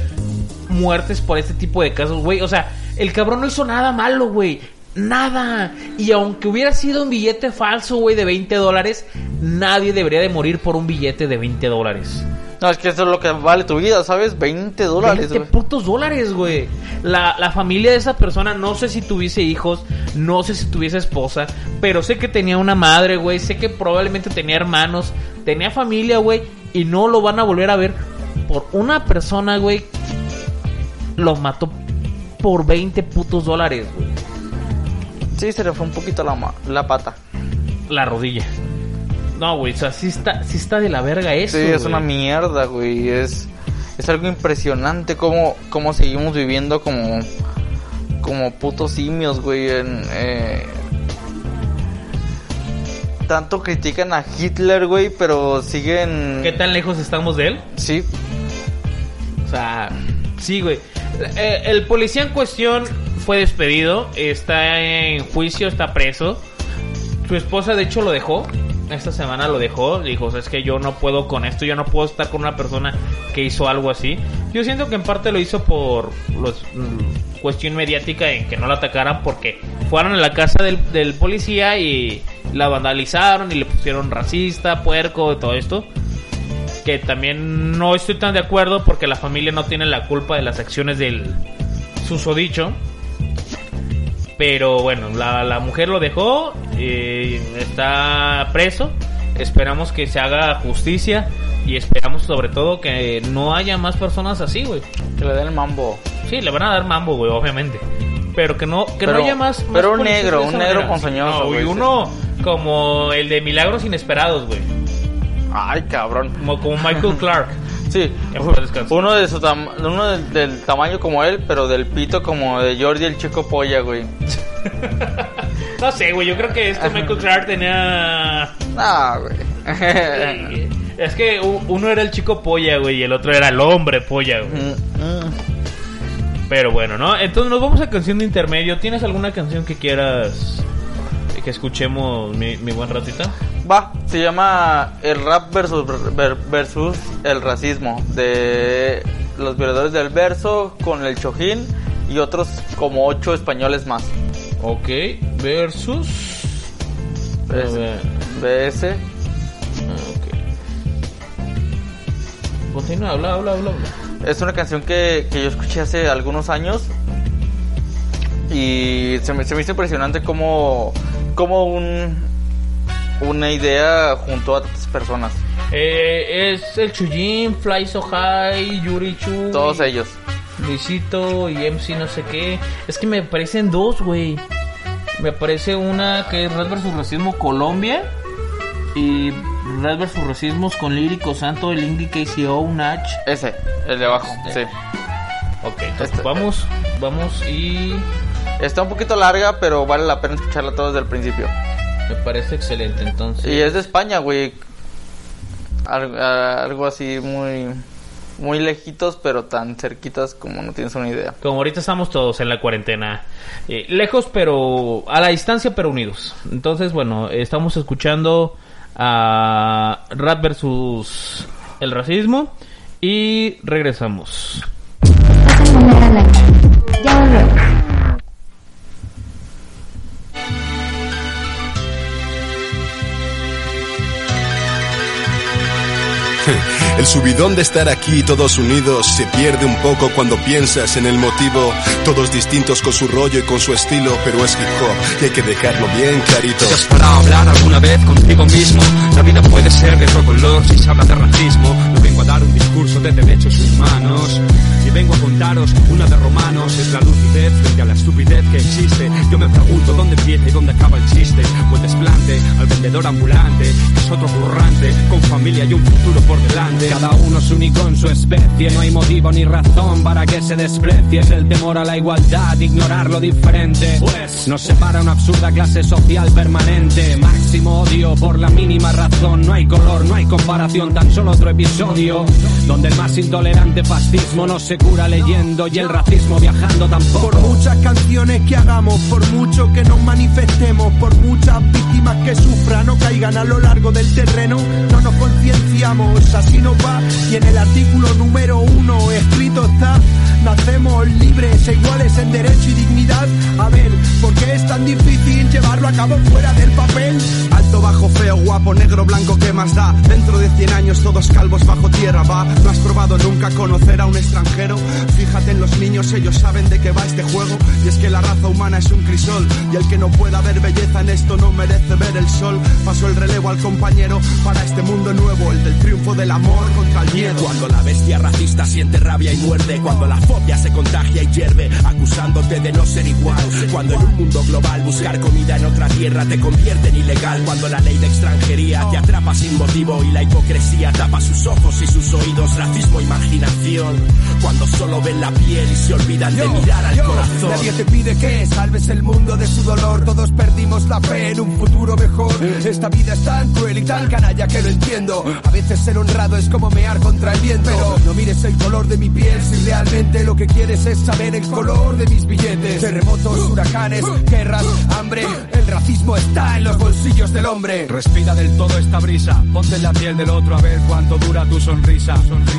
muertes por este tipo de casos, güey. O sea, el cabrón no hizo nada malo, güey. Nada. Y aunque hubiera sido un billete falso, güey, de 20 dólares, nadie debería de morir por un billete de 20 dólares. No, es que eso es lo que vale tu vida, ¿sabes? 20 dólares, 20 güey. putos dólares, güey. La, la familia de esa persona, no sé si tuviese hijos, no sé si tuviese esposa, pero sé que tenía una madre, güey. Sé que probablemente tenía hermanos, tenía familia, güey. Y no lo van a volver a ver por una persona, güey. Lo mató por 20 putos dólares, güey. Sí, se le fue un poquito la, ma- la pata. La rodilla. No, güey, o sea, sí está, sí está de la verga eso. Sí, es güey. una mierda, güey. Es, es algo impresionante cómo, cómo seguimos viviendo como, como putos simios, güey. En, eh, tanto critican a Hitler, güey, pero siguen... ¿Qué tan lejos estamos de él? Sí, O sea, sí, güey. Eh, el policía en cuestión fue despedido, está en juicio, está preso. Su esposa, de hecho, lo dejó. Esta semana lo dejó. Dijo, es que yo no puedo con esto, yo no puedo estar con una persona que hizo algo así. Yo siento que en parte lo hizo por los, mm, cuestión mediática en que no la atacaran porque fueron a la casa del, del policía y la vandalizaron y le pusieron racista, puerco todo esto que también no estoy tan de acuerdo porque la familia no tiene la culpa de las acciones del susodicho. Pero bueno, la, la mujer lo dejó, eh, está preso. Esperamos que se haga justicia y esperamos sobre todo que no haya más personas así, güey. que le den el mambo. Sí, le van a dar mambo, güey, obviamente. Pero que no, que no haya más. más pero un negro, un negro manera. ponzoñoso, No, güey, uno como el de Milagros Inesperados, güey. Ay, cabrón. Como, como Michael Clark. Sí, uno de su tam- uno del, del tamaño como él, pero del pito como de Jordi el chico polla, güey. No sé, güey, yo creo que este Michael Clark tenía... Ah, güey. Es que uno era el chico polla, güey, y el otro era el hombre polla, güey. Mm, mm. Pero bueno, ¿no? Entonces nos vamos a canción de intermedio. ¿Tienes alguna canción que quieras que escuchemos, mi, mi buen ratita? Va, se llama el rap versus, ver- versus el racismo de los violadores del verso con el chojín y otros como ocho españoles más. Ok, versus... BS. ver, BS. ok. Continúa, habla, habla, habla. habla. Es una canción que, que yo escuché hace algunos años y se me, se me hizo impresionante como, como un, una idea junto a tantas personas, Eh, es el Chujin, Fly So High, Yuri Chu. todos ellos. Luisito y MC no sé qué. Es que me parecen dos, güey. Me aparece una que es Red vs Racismo Colombia. Y Red vs Racismos con Lírico Santo, el Indie KCO, Nach. Ese, el de abajo, sí. Ok, entonces Este- vamos, vamos y Está un poquito larga, pero vale la pena escucharla todo desde el principio. Me parece excelente. Entonces, Y es de España, güey. Algo así muy muy lejitos, pero tan cerquitas como no tienes una idea. como ahorita estamos todos en la cuarentena, eh, lejos pero a la distancia pero unidos. Entonces, bueno, estamos escuchando a Rap versus el racismo y regresamos. El subidón de estar aquí todos unidos se pierde un poco cuando piensas en el motivo. Todos distintos con su rollo y con su estilo, pero es hip hop y hay que dejarlo bien clarito. ¿Te has parado a hablar alguna vez contigo mismo? La vida puede ser de otro color si se habla de racismo. No vengo a dar un discurso de derechos humanos. Vengo a contaros una de romanos. Es la lucidez frente a la estupidez que existe. Yo me pregunto dónde empieza y dónde acaba el chiste. O el desplante al vendedor ambulante, que es otro currante, con familia y un futuro por delante. Cada uno es único en su especie, no hay motivo ni razón para que se desprecie. Es el temor a la igualdad, ignorar lo diferente. Pues nos separa una absurda clase social permanente. Máximo odio por la mínima razón. No hay color, no hay comparación, tan solo otro episodio. Donde el más intolerante fascismo no se cura leyendo y el racismo viajando tampoco. Por muchas canciones que hagamos, por mucho que nos manifestemos, por muchas víctimas que sufran o caigan a lo largo del terreno, no nos concienciamos, así nos va. Y en el artículo número uno escrito está, nacemos libres e iguales en derecho y dignidad. A ver, ¿por qué es tan difícil llevarlo a cabo fuera del papel? Alto, bajo, feo, guapo, negro, blanco, ¿qué más da? Dentro de 100 años todos calvos bajo tierra, va. ¿No has probado nunca conocer a un extranjero? Fíjate en los niños, ellos saben de qué va este juego. Y es que la raza humana es un crisol. Y el que no pueda ver belleza en esto no merece ver el sol. Paso el relevo al compañero para este mundo nuevo, el del triunfo del amor contra el miedo. Cuando la bestia racista siente rabia y muerde, cuando la fobia se contagia y hierve, acusándote de no ser igual. Cuando en un mundo global buscar comida en otra tierra te convierte en ilegal. Cuando la ley de extranjería te atrapa sin motivo y la hipocresía tapa sus ojos y sus oídos, racismo, imaginación. Solo ven la piel y se olvidan de mirar al corazón. Nadie te pide que salves el mundo de su dolor. Todos perdimos la fe en un futuro mejor. Esta vida es tan cruel y tan canalla que lo entiendo. A veces ser honrado es como mear contra el viento. Pero no mires el color de mi piel si realmente lo que quieres es saber el color de mis billetes. Terremotos, huracanes, guerras, hambre. El racismo está en los bolsillos del hombre. Respira del todo esta brisa, ponte en la piel del otro a ver cuánto dura tu sonrisa.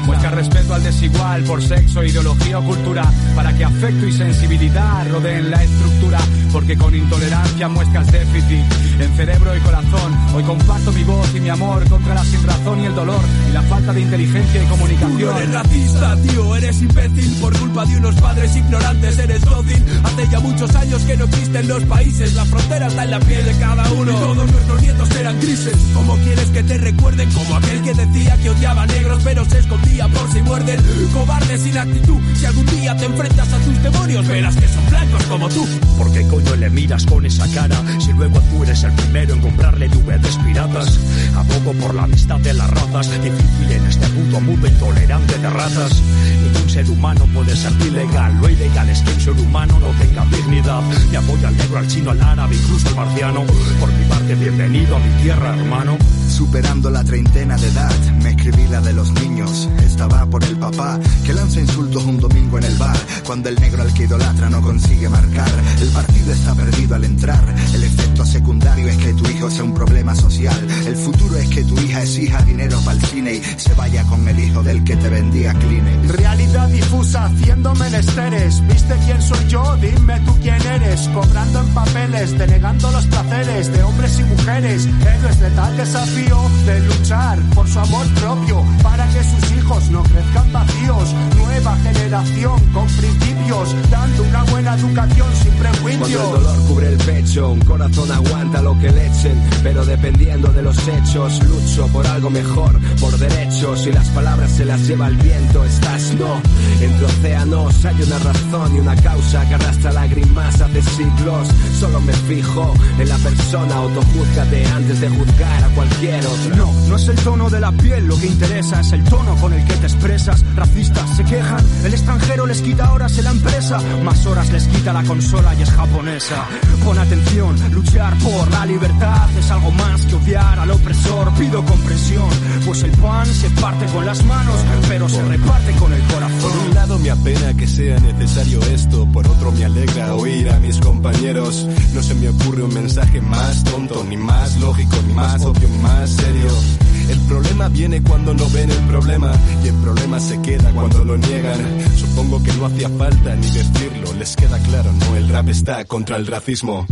Muestra respeto al desigual por sexo, ideología o cultura, para que afecto y sensibilidad rodeen la estructura, porque con intolerancia muestras déficit en cerebro y corazón. Hoy comparto mi voz y mi amor contra la sinrazón y el dolor y la falta de inteligencia y comunicación. Eres racista, tío, eres imbécil por culpa de unos padres ignorantes, eres dócil. Hace ya muchos años que no existen los países, la frontera está en la piel de cada uno. Todos nuestros nietos eran grises. ¿Cómo quieres que te recuerden? Como aquel que decía que odiaba a negros, pero se escondía por si muerden. Cobarde sin actitud, si algún día te enfrentas a tus demonios, verás que son blancos como tú. ¿Por qué coño le miras con esa cara? Si luego tú eres el primero en comprarle DVDs piratas. Abogo por la amistad de las razas. Difícil en este puto mundo intolerante de ratas. Ningún ser humano puede ser ilegal. Lo ilegal es que un ser humano no tenga dignidad. Y apoya al negro, al chino, al árabe, incluso al marciano. Por mi parte, bienvenido a mi tierra, hermano. Superando la treintena de edad, me escribí la de los niños. Estaba por el papá que lanza insultos un domingo en el bar. Cuando el negro al que idolatra no consigue marcar, el partido está perdido al entrar. El efecto secundario es que tu hijo sea un problema social. El futuro es que tu hija exija dinero para el cine y se vaya con el hijo del que te vendía Kleenex. Realidad difusa haciendo menesteres. ¿Viste quién soy yo? Dime tú quién eres. Cobrando en papeles, denegando los placeres de hombres y mujeres. Héroes de tal desafío de luchar por su amor propio para que sus hijos no crezcan vacíos. Nueva generación con principios, dando una buena educación sin Cuando el prejuicios. dolor cubre el pecho. Un corazón aguanta lo que le echen, pero dependiendo de los hechos, lucho por algo mejor, por derechos. Y las palabras se las lleva el viento, estás no. Entre océanos hay una razón y una causa que arrastra lágrimas hace siglos. Solo me fijo en la persona, autojúzgate antes de juzgar a cualquier otro. No, no es el tono de la piel lo que interesa, es el tono con el que te expresas. Racistas se quejan, el extranjero les quita horas en la empresa, más horas les quita la consola y es japonesa. Pon atención, luchar por la libertad es algo más que odiar al opresor. Pido comprensión, pues el pan se parte con las manos, pero se reparte con el corazón. Por un lado me apena que sea necesario esto, por otro me alegra oír a mis compañeros. No se me ocurre un mensaje más tonto, ni más lógico, ni más obvio, ni más serio. El problema viene cuando no ven el problema y el problema se queda cuando lo niegan. Supongo que no hacía falta ni decirlo, les queda claro, no, el rap está contra el racismo.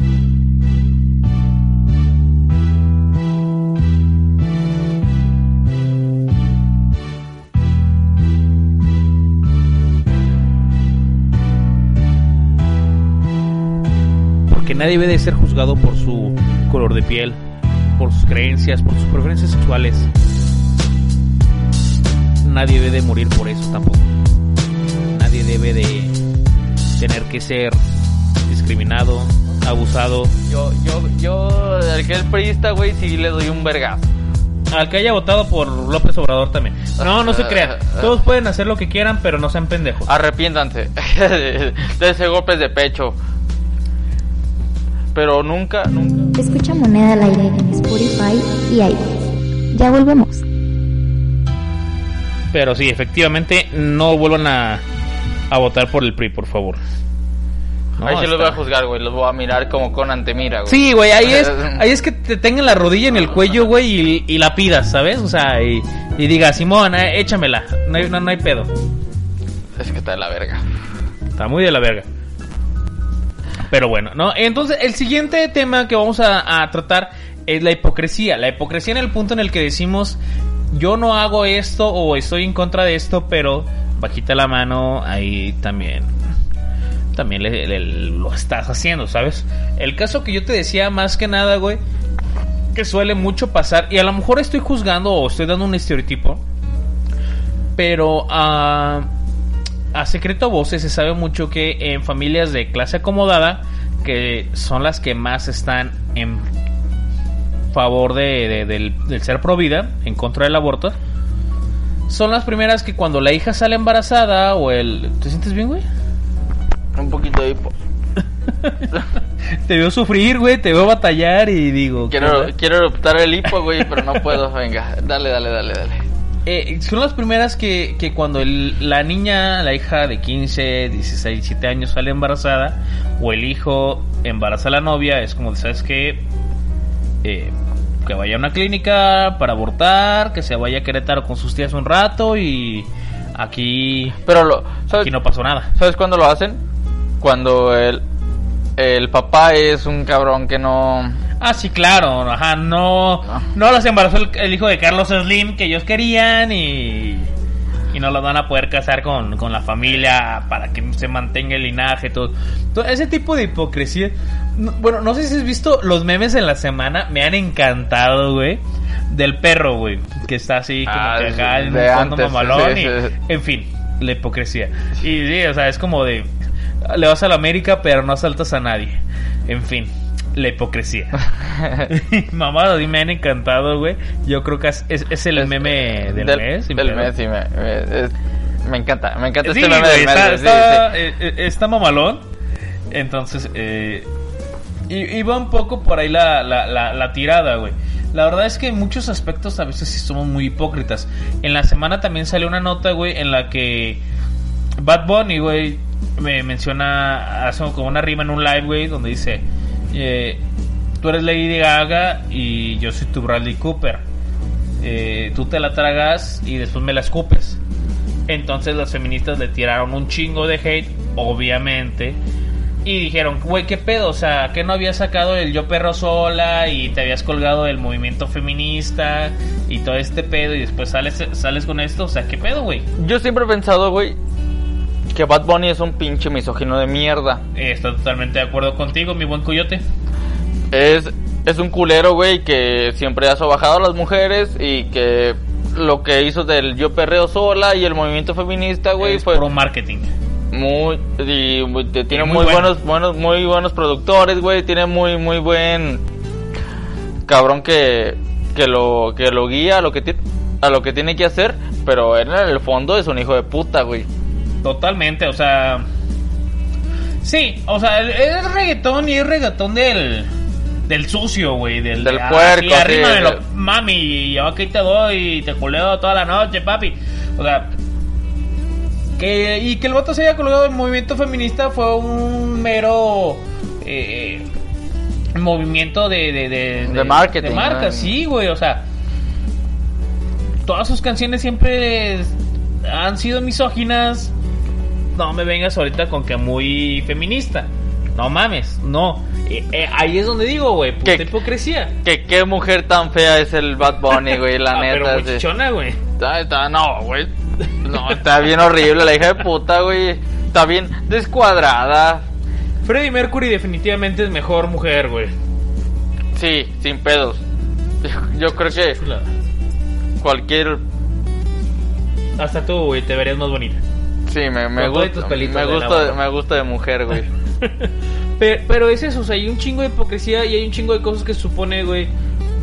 Porque nadie debe de ser juzgado por su color de piel, por sus creencias, por sus preferencias sexuales. Nadie debe de morir por eso tampoco. Debe de tener que ser discriminado, abusado. Yo, yo, yo, al que es priista, güey, sí le doy un vergazo. Al que haya votado por López Obrador también. No, no se crean. Todos pueden hacer lo que quieran, pero no sean pendejos. Arrepiéntanse de ese golpes de pecho. Pero nunca, nunca. Escucha Moneda al aire en Spotify y iTunes. Ya volvemos. Pero sí, efectivamente, no vuelvan a, a votar por el PRI, por favor. No, ahí sí los voy a juzgar, güey. Los voy a mirar como con antemira, güey. Sí, güey, ahí es, ahí es que te tengan la rodilla en el cuello, güey, y, y la pidas, ¿sabes? O sea, y, y diga, Simón, eh, échamela, no hay, no, no hay pedo. Es que está de la verga. Está muy de la verga. Pero bueno, ¿no? Entonces, el siguiente tema que vamos a, a tratar es la hipocresía. La hipocresía en el punto en el que decimos, yo no hago esto o estoy en contra de esto, pero bajita la mano, ahí también. También lo estás haciendo, ¿sabes? El caso que yo te decía más que nada, güey, que suele mucho pasar, y a lo mejor estoy juzgando o estoy dando un estereotipo, pero ah, a secreto a voces se sabe mucho que en familias de clase acomodada, que son las que más están en favor de, de- del, del ser pro vida, en contra del aborto, son las primeras que cuando la hija sale embarazada o el... ¿Te sientes bien, güey? Un poquito de hipo. Te veo sufrir, güey, te veo batallar y digo... ¿qué Quiero, quiero eruptar el hipo, güey, pero no puedo. Venga, dale, dale, dale, dale. Eh, son las primeras que, que cuando el- la niña, la hija de 15, 16, 17 años sale embarazada, o el hijo embaraza a la novia, es como, ¿sabes qué? Eh, que vaya a una clínica para abortar, que se vaya a Querétaro con sus tías un rato y aquí, Pero lo, ¿sabes, aquí no pasó nada. ¿sabes cuándo lo hacen? Cuando el, el papá es un cabrón que no... Ah, sí, claro, ajá, no, no los embarazó el, el hijo de Carlos Slim que ellos querían y, y no los van a poder casar con, con la familia para que se mantenga el linaje, todo. todo ese tipo de hipocresía. No- bueno, no sé si has visto los memes en la semana, me han encantado, güey. Del perro, güey, que está así como Ah, que acá en un fondo mamalón sí, y- sí. en fin, la hipocresía. Y sí, o sea, es como de le vas a la América, pero no asaltas a nadie. En fin, la hipocresía. Mamá, a mí me han encantado, güey. Yo creo que es, es- es el meme del, mes. Del mes, sí, me, me- es- me encanta. Me encanta Sí, este meme del mes. está, está, eh, eh, está mamalón. Entonces, eh, y, y va un poco por ahí la, la, la, la tirada, güey. La verdad es que en muchos aspectos a veces sí somos muy hipócritas. En la semana también salió una nota, güey, en la que Bad Bunny, güey, me menciona, hace como una rima en un live, güey, donde dice, eh, tú eres Lady Gaga y yo soy tu Bradley Cooper. Eh, tú te la tragas y después me la escupes. Entonces las feministas le tiraron un chingo de hate, obviamente. Y dijeron, güey, ¿qué pedo? O sea, que no habías sacado el yo perro sola y te habías colgado del movimiento feminista y todo este pedo y después sales, sales con esto? O sea, ¿qué pedo, güey? Yo siempre he pensado, güey, que Bad Bunny es un pinche misógino de mierda. Eh, estoy totalmente de acuerdo contigo, mi buen coyote. es, es un culero, güey, que siempre ha sobajado a las mujeres y que lo que hizo del Yo Perreo Sola y el movimiento feminista, güey, fue pro marketing. muy y muy- tiene muy muy, bueno. buenos buenos muy buenos productores güey tiene muy muy buen cabrón que que lo que lo guía a lo que a lo que tiene que hacer pero él en el fondo es un hijo de puta güey Totalmente, o sea. Sí, o sea, el- es reggaetón y es reggaetón del. Del sucio, güey. Del, Del de, ah, puerco, sí, sí, arrímamelo, del- mami. Y yo aquí te doy y te culeo toda la noche, papi. O sea. Que, y que el voto se haya colgado en movimiento feminista fue un mero. eh, movimiento de. De, de, De marketing, De marca, sí, güey, o sea. Todas sus canciones siempre han sido misóginas. No me vengas ahorita con que muy feminista. No mames, no. Eh, eh, ahí es donde digo, güey, puta ¿Qué? hipocresía. que qué mujer tan fea es el Bad Bunny güey la Ah, pero neta sí. chichona, güey. Está- está- no güey no está bien horrible la hija de puta güey está bien descuadrada Freddie Mercury definitivamente es mejor mujer, güey. sí sin pedos yo, yo creo que cualquier Hasta tú, güey, te verías más bonita. Sí, me, me gusta. Me gusta, de, me gusta de mujer, güey. Pero, pero es eso, o sea, hay un chingo de hipocresía y hay un chingo de cosas que se supone, güey,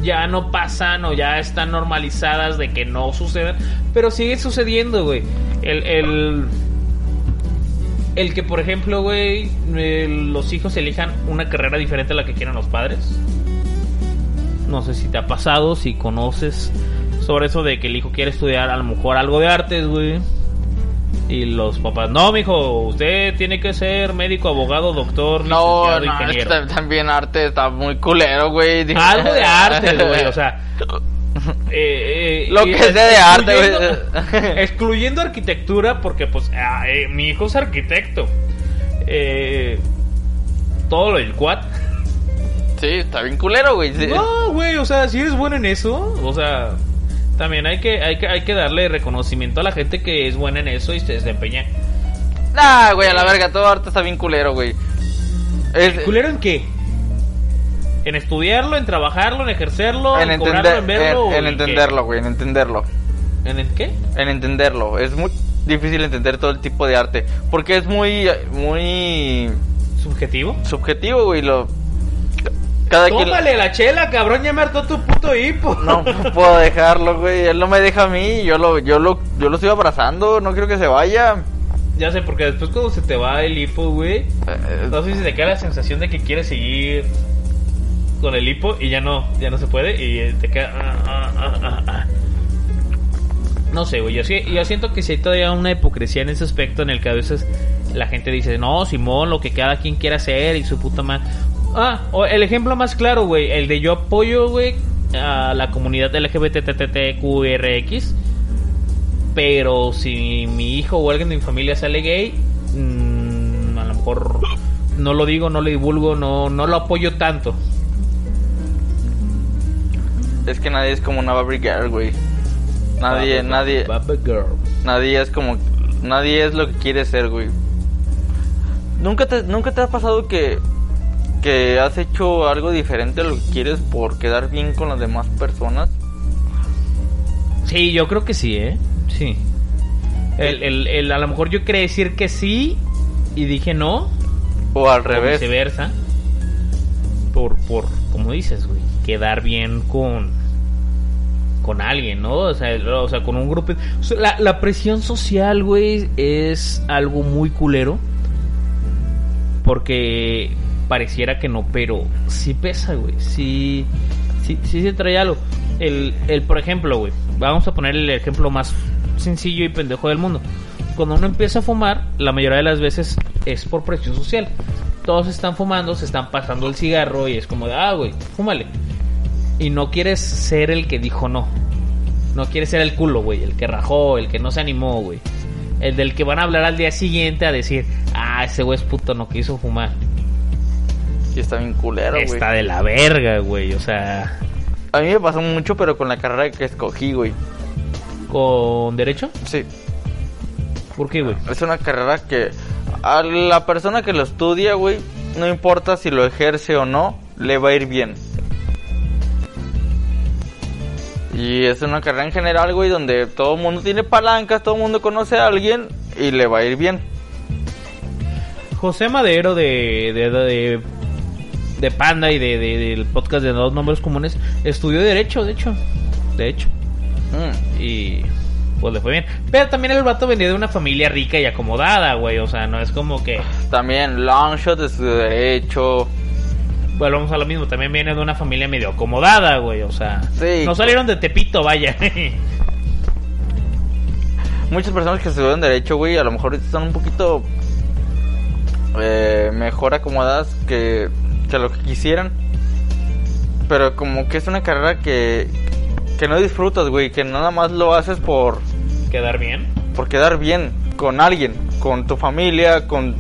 ya no pasan o ya están normalizadas de que no sucedan, pero sigue sucediendo, güey. El, el, el que, por ejemplo, güey, eh, los hijos elijan una carrera diferente a la que quieran los padres. No sé si te ha pasado, si conoces sobre eso de que el hijo quiere estudiar a lo mejor algo de artes, güey. Y los papás, no, mijo, usted tiene que ser médico, abogado, doctor, No, licenciado, no, es ingeniero. que tam- también arte está muy culero, güey. Algo de arte, güey, o sea. eh, eh, Lo que sea de arte, güey. excluyendo- arquitectura, porque pues ah, eh, mi hijo es arquitecto. Eh, todo lo del quad. Sí, está bien culero, güey. sí. No, güey, o sea, si eres bueno en eso, o sea, también hay que, hay que, hay que darle reconocimiento a la gente que es buena en eso y se desempeña. Nah, güey, a la verga, todo arte está bien culero, güey. Es, ¿Culero en qué? ¿En estudiarlo, en trabajarlo, en ejercerlo, en, en, cobrarlo, en verlo? en, entenderlo, güey, en entenderlo. ¿En el qué? En entenderlo. Es muy difícil entender todo el tipo de arte. Porque es muy, muy ¿Subjetivo? subjetivo, güey. Lo, cada quien... Tómale la chela, cabrón, ya me hartó tu puto hipo. No puedo dejarlo, güey. Él no me deja a mí. Yo lo, yo lo, yo lo estoy abrazando. No quiero que se vaya. Ya sé, porque después cuando se te va el hipo, güey, Eh, no sé si te queda la sensación de que quieres seguir con el hipo y ya no, ya no se puede y eh, te queda... ah, ah, ah. No sé, güey, yo, sí- yo siento que sí hay todavía una hipocresía en ese aspecto en el que a veces la gente dice, no, Simón, lo que cada quien quiera hacer y su puta madre. Ah, el ejemplo más claro, güey, el de yo apoyo, güey, a la comunidad LGBTTTQRX. Pero si mi hijo o alguien de mi familia sale gay, mm, a lo mejor no lo digo, no lo divulgo, no, no lo apoyo tanto. Es que nadie es como una Barbie Girl, güey. Nadie, nadie, Baba girl. nadie es como, nadie es lo que quiere ser, güey. ¿Nunca te, nunca te ha pasado que, que has hecho algo diferente a lo que quieres por quedar bien con las demás personas? Sí, yo creo que sí, ¿eh? Sí. El, el, el- a lo mejor yo quería decir que sí y dije no. O al O revés. viceversa. Por, por, como dices, güey, quedar bien con con alguien, ¿no? O sea, o sea con un grupo. o sea, la, la presión social, güey, es algo muy culero. Porque pareciera que no, pero sí pesa, güey. Sí, sí, sí se trae algo. El, el, por ejemplo, güey, vamos a poner el ejemplo más sencillo y pendejo del mundo. Cuando uno empieza a fumar, la mayoría de las veces es por presión social. Todos están fumando, se están pasando el cigarro y es como de, ah, güey, fúmale. Y no quieres ser el que dijo no. No quieres ser el culo, güey, el que rajó, el que no se animó, güey. El del que van a hablar al día siguiente a decir, ah, ese güey es puto, no quiso fumar. Sí, está bien culero, güey. Está de la verga, güey, o sea, A mí me pasó mucho, pero con la carrera que escogí, güey. ¿con derecho? Sí. ¿Por qué, güey? Es una carrera que a la persona que lo estudia, güey, no importa si lo ejerce o no, le va a ir bien. Y es una carrera en general, güey, donde todo el mundo tiene palancas, todo el mundo conoce a alguien y le va a ir bien. José Madero de, de, de, de Panda y de, de- del podcast de Dos Nombres Comunes estudió Derecho, de hecho. De hecho. Mm. Y pues le fue bien. Pero también el vato venía de una familia rica y acomodada, güey. O sea, no es como que... También Longshot de su derecho. Volvamos a lo mismo, también viene de una familia medio acomodada, güey. O sea, Sí. no salieron de Tepito, vaya. Muchas personas que estudian derecho, güey, a lo mejor están un poquito eh, mejor acomodadas que, que lo que quisieran. Pero como que es una carrera que, que no disfrutas, güey, que nada más lo haces por, Quedar bien. por quedar bien con alguien, con tu familia, con...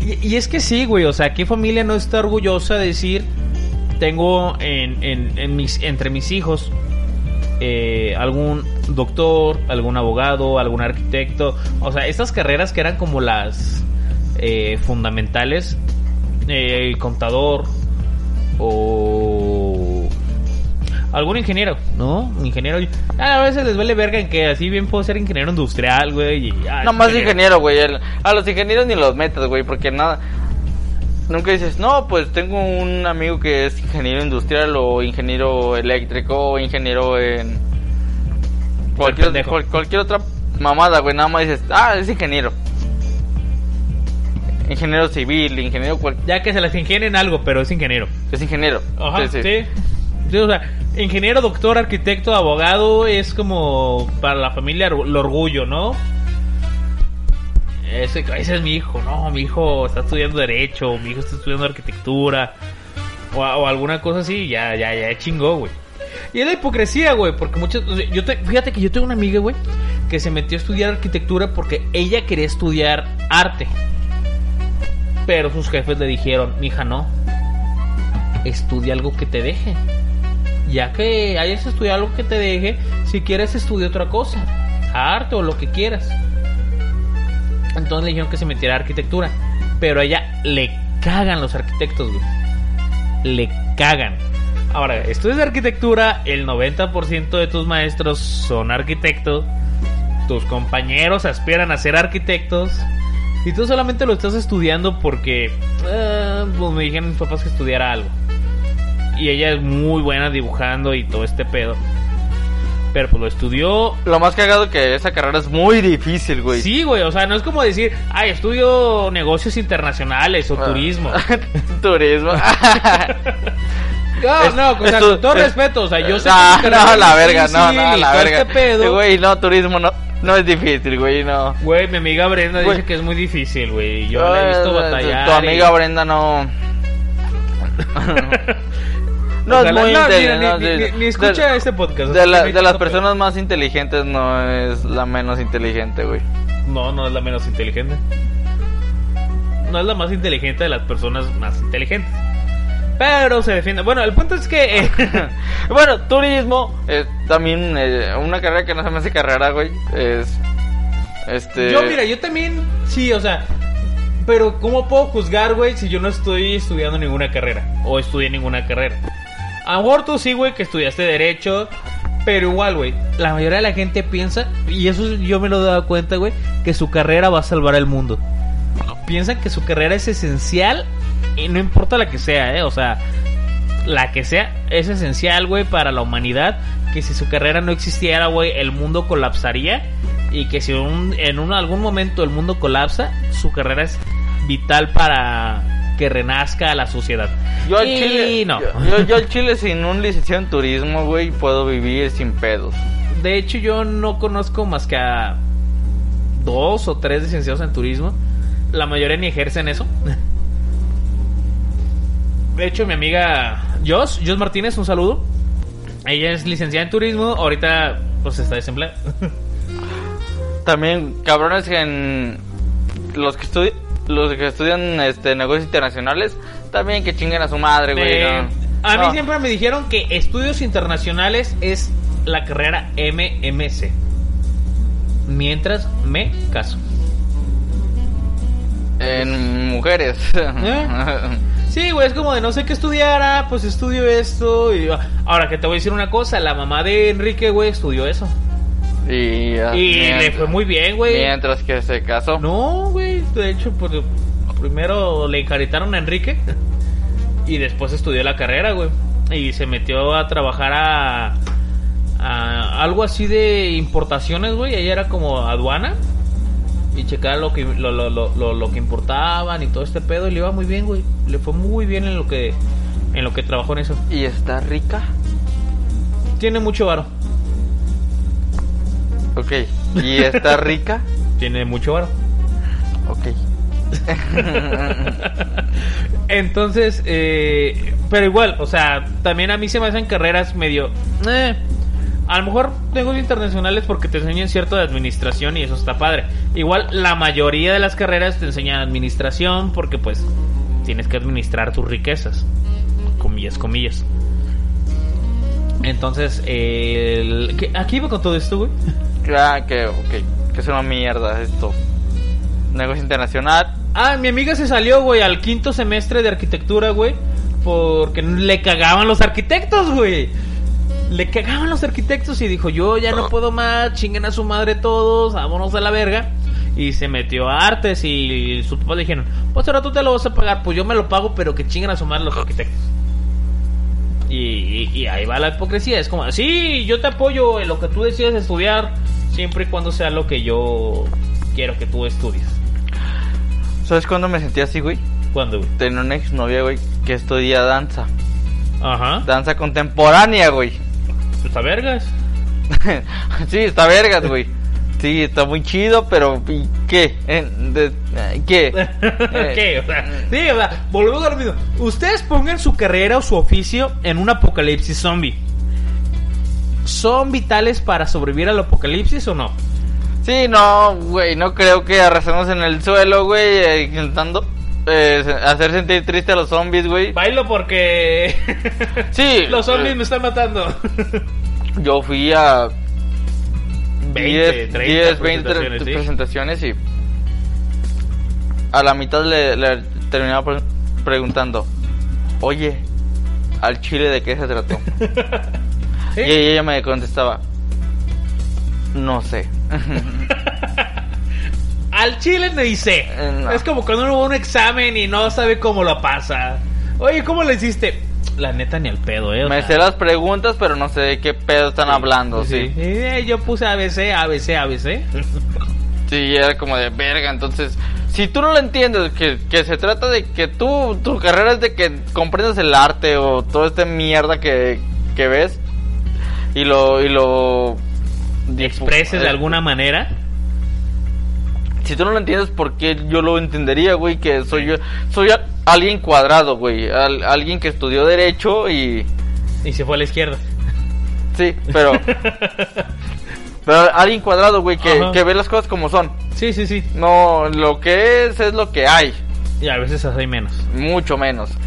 Y, y es que sí, güey, o sea, ¿qué familia no está orgullosa de decir, tengo en, en, en mis, entre mis hijos eh, algún doctor, algún abogado, algún arquitecto? O sea, estas carreras que eran como las eh, fundamentales, eh, contador o algún ingeniero, ¿no? Ingeniero. A veces les vale verga en que así bien puedo ser ingeniero industrial, güey. y, ah, No más ingeniero, güey. el- A los ingenieros ni los metas, güey, porque nada... Nunca dices, no, pues tengo un amigo que es ingeniero industrial o ingeniero eléctrico o ingeniero en cualquier, cual- cualquier otra mamada, güey. Nada más dices, ah, es ingeniero. Ingeniero civil, ingeniero cual... Ya que se las ingenieren algo, pero es ingeniero. Es ingeniero. Ajá, Sí, sí. o sea, ingeniero, doctor, arquitecto, abogado es como para la familia el orgullo, ¿no? Ese, ese es mi hijo, no, mi hijo está estudiando derecho, mi hijo está estudiando arquitectura o, o alguna cosa así, ya, ya, ya chingó, güey. Y es la hipocresía, güey, porque muchas, o sea, yo te- fíjate que yo tengo una amiga, güey, que se metió a estudiar arquitectura porque ella quería estudiar arte. Pero sus jefes le dijeron, mija, no, estudia algo que te deje. Ya que hayas estudiado algo que te deje, si quieres estudia otra cosa, arte o lo que quieras. Entonces le dijeron que se metiera a arquitectura, pero a ella le cagan los arquitectos, güey. Le cagan. Ahora, estudias arquitectura, el 90% de tus maestros son arquitectos, tus compañeros aspiran a ser arquitectos, y tú solamente lo estás estudiando porque eh, pues me dijeron mis papás que estudiara algo. Y ella es muy buena dibujando y todo este pedo. Pero pues lo estudió. Lo más cagado que esa carrera es muy difícil, güey. Sí, güey, o sea, no es como decir, ay, estudio negocios internacionales o Ah. turismo. Turismo. No, Es- no, o sea, con todo es- respeto, o sea, yo sé no, que no, la verga, no, no, la verga. este pedo. Güey, no, turismo no, no es difícil, güey, no. Güey, mi amiga Brenda Güey. dice que es muy difícil, güey. Yo la he visto Eh, batallar. Tu amiga y- Brenda no. no Ojalá- es muy no, mira, no, ni- ni- ni escucha de- este podcast, De, la- de las personas más inteligentes no es la menos inteligente, güey. No, no es la menos inteligente. No es la más inteligente de las personas más inteligentes. Pero se defiende. Bueno, el punto es que. eh, Bueno, turismo es también eh, una carrera que no se me hace carrera, güey. Es. Este. Yo, mira, yo también. Sí, o sea. Pero, ¿cómo puedo juzgar, güey, si yo no estoy estudiando ninguna carrera? O estudié ninguna carrera. A tú sí, güey, que estudiaste Derecho. Pero igual, güey, la mayoría de la gente piensa, y eso yo me lo he dado cuenta, güey, que su carrera va a salvar el mundo. Piensan que su carrera es esencial y no importa la que sea, ¿eh? O sea, la que sea es esencial, güey, para la humanidad. Que si su carrera no existiera, güey, el mundo colapsaría. Y que si un- en un, algún momento el mundo colapsa, su carrera es vital para que renazca la sociedad. Yo al Y Chile. no. Yo, yo, yo al Chile sin un licenciado en turismo, güey, puedo vivir sin pedos. De hecho, yo no conozco más que a dos o tres licenciados en turismo. La mayoría ni ejercen eso. De hecho, mi amiga Jos, Jos Martínez, un saludo. Ella es licenciada en turismo. Ahorita, pues, está desempleada. También, cabrones en. Los que estudian. Los que estudian este, negocios internacionales, también que chinguen a su madre, güey. Eh, no. A mí No. siempre me dijeron que estudios internacionales es la carrera MMC. Mientras me caso. En mujeres. ¿Eh? Sí, güey, es como de no sé qué estudiar, ah, pues estudio esto. Y... Ahora que te voy a decir una cosa, la mamá de Enrique, güey, estudió eso. Y, ah, Y le fue muy bien, güey. Mientras que se casó. No, güey, de hecho, pues, primero le encaritaron a Enrique y después estudió la carrera, güey. Y se metió a trabajar a, a algo así de importaciones, güey. Ella era como aduana y checar lo que lo, lo, lo, lo- lo que importaban y todo este pedo y le iba muy bien, güey. Le fue muy bien en lo que en lo que trabajó en eso. ¿Y está rica? Tiene mucho varo. Ok. ¿Y está rica? Tiene mucho varo. Ok. Entonces, eh, pero igual, o sea, también a mí se me hacen carreras medio... eh, a lo mejor negocios internacionales porque te enseñan cierto de administración y eso está padre. Igual la mayoría de las carreras te enseñan administración porque pues tienes que administrar tus riquezas. Comillas, comillas. Entonces, eh, el- ¿qué- ¿aquí iba con todo esto, güey? Ah, que, ok. Que es una mierda esto. Negocio internacional. Ah, mi amiga se salió, güey, al quinto semestre de arquitectura, güey. Porque le cagaban los arquitectos, güey. Le cagaban los arquitectos y dijo, yo ya no puedo más, chinguen a su madre todos, vámonos a la verga. Y se metió a artes y sus papás le dijeron, pues ahora tú te lo vas a pagar, pues yo me lo pago, pero que chinguen a su madre los arquitectos. Y, y- y ahí va la hipocresía, es como, sí, yo te apoyo en lo que tú decidas estudiar, siempre y cuando sea lo que yo quiero que tú estudies. ¿Sabes cuándo me sentí así, güey? ¿Cuándo, güey? Tenía una exnovia, güey, que estudia danza. Ajá. Danza contemporánea, güey. Está vergas. sí, está vergas, güey. Sí, está muy chido, pero ¿y ¿qué? Eh, de- eh, ¿Qué? Eh, ¿Qué? O sea, sí, o sea, volvemos a lo mismo. Ustedes pongan su carrera o su oficio en un apocalipsis zombie. ¿Son vitales para sobrevivir al apocalipsis o no? Sí, no, güey, no creo que arrasemos en el suelo, güey, eh, intentando eh, hacer sentir triste a los zombies, güey. Bailo porque Sí. los zombies eh, me están matando. Yo fui a 20, 10, 30 10, 20 presentaciones, ¿sí? presentaciones y a la mitad le, le terminaba pre- preguntando, oye, al chile de qué se trató. ¿Sí? Y ella me contestaba, no sé. Al chile me dice. Eh, no. Es como cuando uno va a un examen y no sabe cómo lo pasa. Oye, ¿cómo le hiciste? La neta ni al pedo, eh. o me sea, sé las preguntas, pero no sé de qué pedo están hablando, sí. Eh, yo puse ABC, ABC, ABC. Sí, era como de verga. Entonces, si tú no lo entiendes, que, que se trata de que tú, tu carrera es de que comprendas el arte o toda esta mierda que, que ves y lo. Y lo Expreses de eh, alguna manera. Si tú no lo entiendes, ¿por qué yo lo entendería, güey? Que soy yo. Soy a- alguien cuadrado, güey. al- alguien que estudió Derecho y. Y se fue a la izquierda. Sí, pero. pero alguien cuadrado, güey, que, que ve las cosas como son. Sí, sí, sí. No, lo que es es lo que hay. Y a veces hay menos. Mucho menos.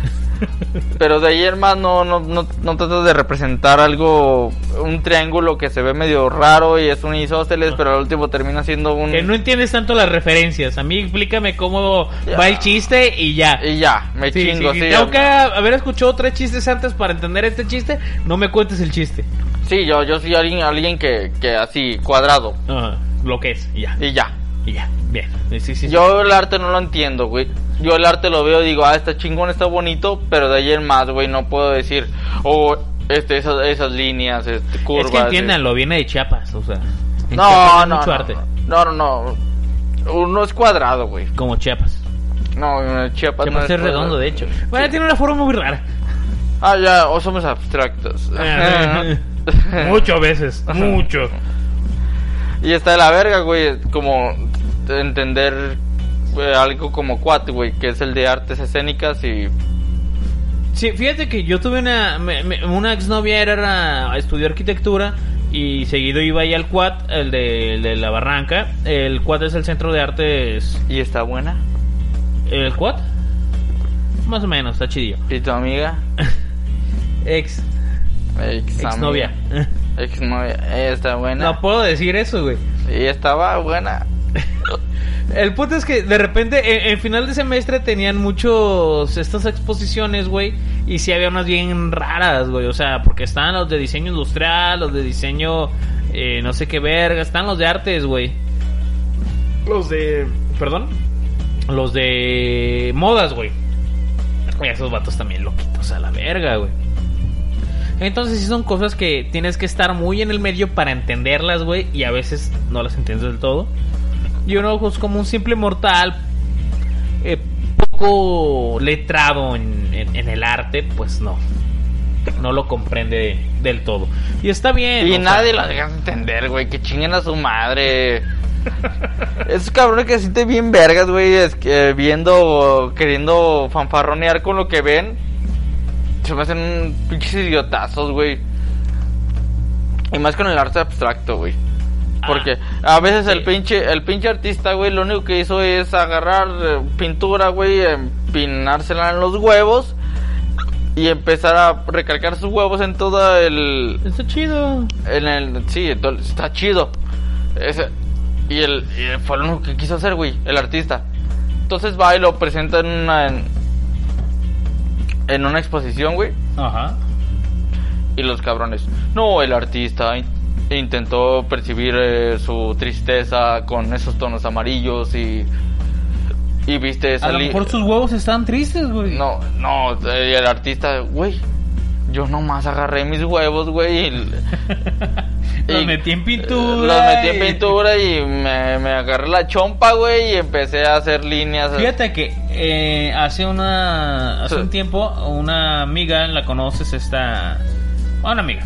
Pero de ayer más no, no, no, tratas de representar algo, un triángulo que se ve medio raro y es un isósceles, pero al último termina siendo un... Que no entiendes tanto las referencias. A mí explícame cómo Ya. va el chiste y ya. Y ya, me Sí, chingo, sí, sí. tengo que haber escuchado tres chistes antes para entender este chiste, no me cuentes el chiste. Sí, yo, yo soy alguien, alguien que, que así, cuadrado. Ajá, lo que es, y ya. Y ya. Y ya, bien. Sí, sí, sí. Yo el arte no lo entiendo, güey. Yo el arte lo veo y digo, ah, está chingón, está bonito, pero de ayer más, güey, no puedo decir, oh, este, esas, esas líneas, este, curvas. es que entiéndanlo, viene de Chiapas, o sea. en Chiapas No, no, mucho no, arte. no, no, no. Uno es cuadrado, güey. Como Chiapas. No, Chiapas, no Chiapas es redondo, de hecho. Bueno, tiene una forma muy rara. Ah, ya, o somos abstractos. Muchas veces, mucho. Y está de la verga, güey, como entender eh, algo como cuate, güey, que es el de artes escénicas y... Sí, fíjate que yo tuve una, me- me- una exnovia, era, estudió arquitectura y seguido iba ahí al CUAT, el de, el de la Barranca. El CUAT es el Centro de Artes... ¿Y está buena? ¿El CUAT? Más o menos, está chidillo. ¿Y tu amiga? Ex, Ex. Exnovia. Eh, está buena. No puedo decir eso, güey. Y estaba buena. El punto es que de repente en, en final de semestre tenían muchos estas exposiciones, güey, y sí había unas bien raras, güey, o sea, porque estaban los de diseño industrial, los de diseño eh, no sé qué verga, están los de artes, güey. Los de, perdón, los de modas, güey. Esos vatos también loquitos a la verga, güey. Entonces sí son cosas que tienes que estar muy en el medio para entenderlas, güey, y a veces no las entiendes del todo. Y uno pues, como un simple mortal, eh, poco letrado en, en- en el arte, pues no. No lo comprende del todo. Y está bien. Y o sea, nadie la deja entender, güey. Que chinguen a su madre. Esos cabrones que se sienten bien vergas, güey. Es que viendo, queriendo fanfarronear con lo que ven. Se me hacen pinches idiotazos, güey. Y más con el arte abstracto, güey. Porque a veces el pinche, el pinche artista, güey, lo único que hizo es agarrar eh, pintura, güey, empinársela en los huevos y empezar a recalcar sus huevos en todo el Está chido. en el sí está chido. Ese- y el y fue lo único que quiso hacer güey el artista. Entonces va y lo presenta en una en, en una exposición güey. Ajá. y los cabrones no el artista intentó percibir eh, su tristeza con esos tonos amarillos y y viste A esa lo li- mejor sus huevos están tristes, güey. no, no, eh, el artista, güey. Yo nomás agarré mis huevos, güey. y- Los y- metí en pintura. Los metí en pintura y me, me agarré la chompa, güey, y empecé a hacer líneas. Fíjate que eh, hace una hace Sí. un tiempo una amiga, la conoces esta, una amiga,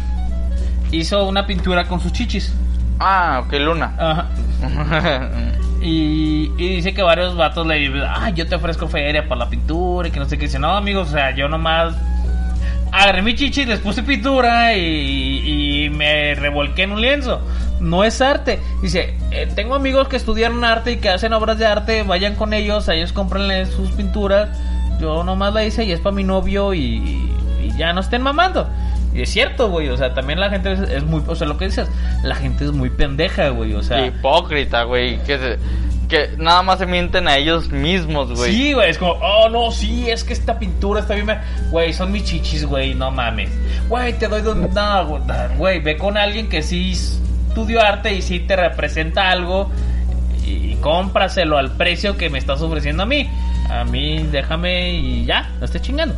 hizo una pintura con sus chichis. Ah, ok, Luna. Ajá. Y, y dice que varios vatos le dicen, ah, yo te ofrezco feria para la pintura y que no sé qué. Dice, no, amigos, o sea, yo nomás agarré mi chichi, les puse pintura y, y me revolqué en un lienzo. No es arte. Dice, "Eh, tengo amigos que estudiaron arte y que hacen obras de arte, vayan con ellos, a ellos cómprenle sus pinturas. Yo nomás la hice y es para mi novio y, y ya no estén mamando. Y es cierto, güey, o sea, también la gente es, muy, o sea, lo que dices, la gente es muy pendeja, güey, o sea... Hipócrita, güey. Que, se- que nada más se mienten a ellos mismos, güey. Sí, güey, es como, oh, no, sí, es que esta pintura está bien. ver-". Güey, son mis chichis, güey, no mames. Güey, te doy donde. No, güey, ve con alguien que sí estudió arte y sí te representa algo y cómpraselo al precio que me estás ofreciendo a mí. A mí, déjame y ya, no estés chingando.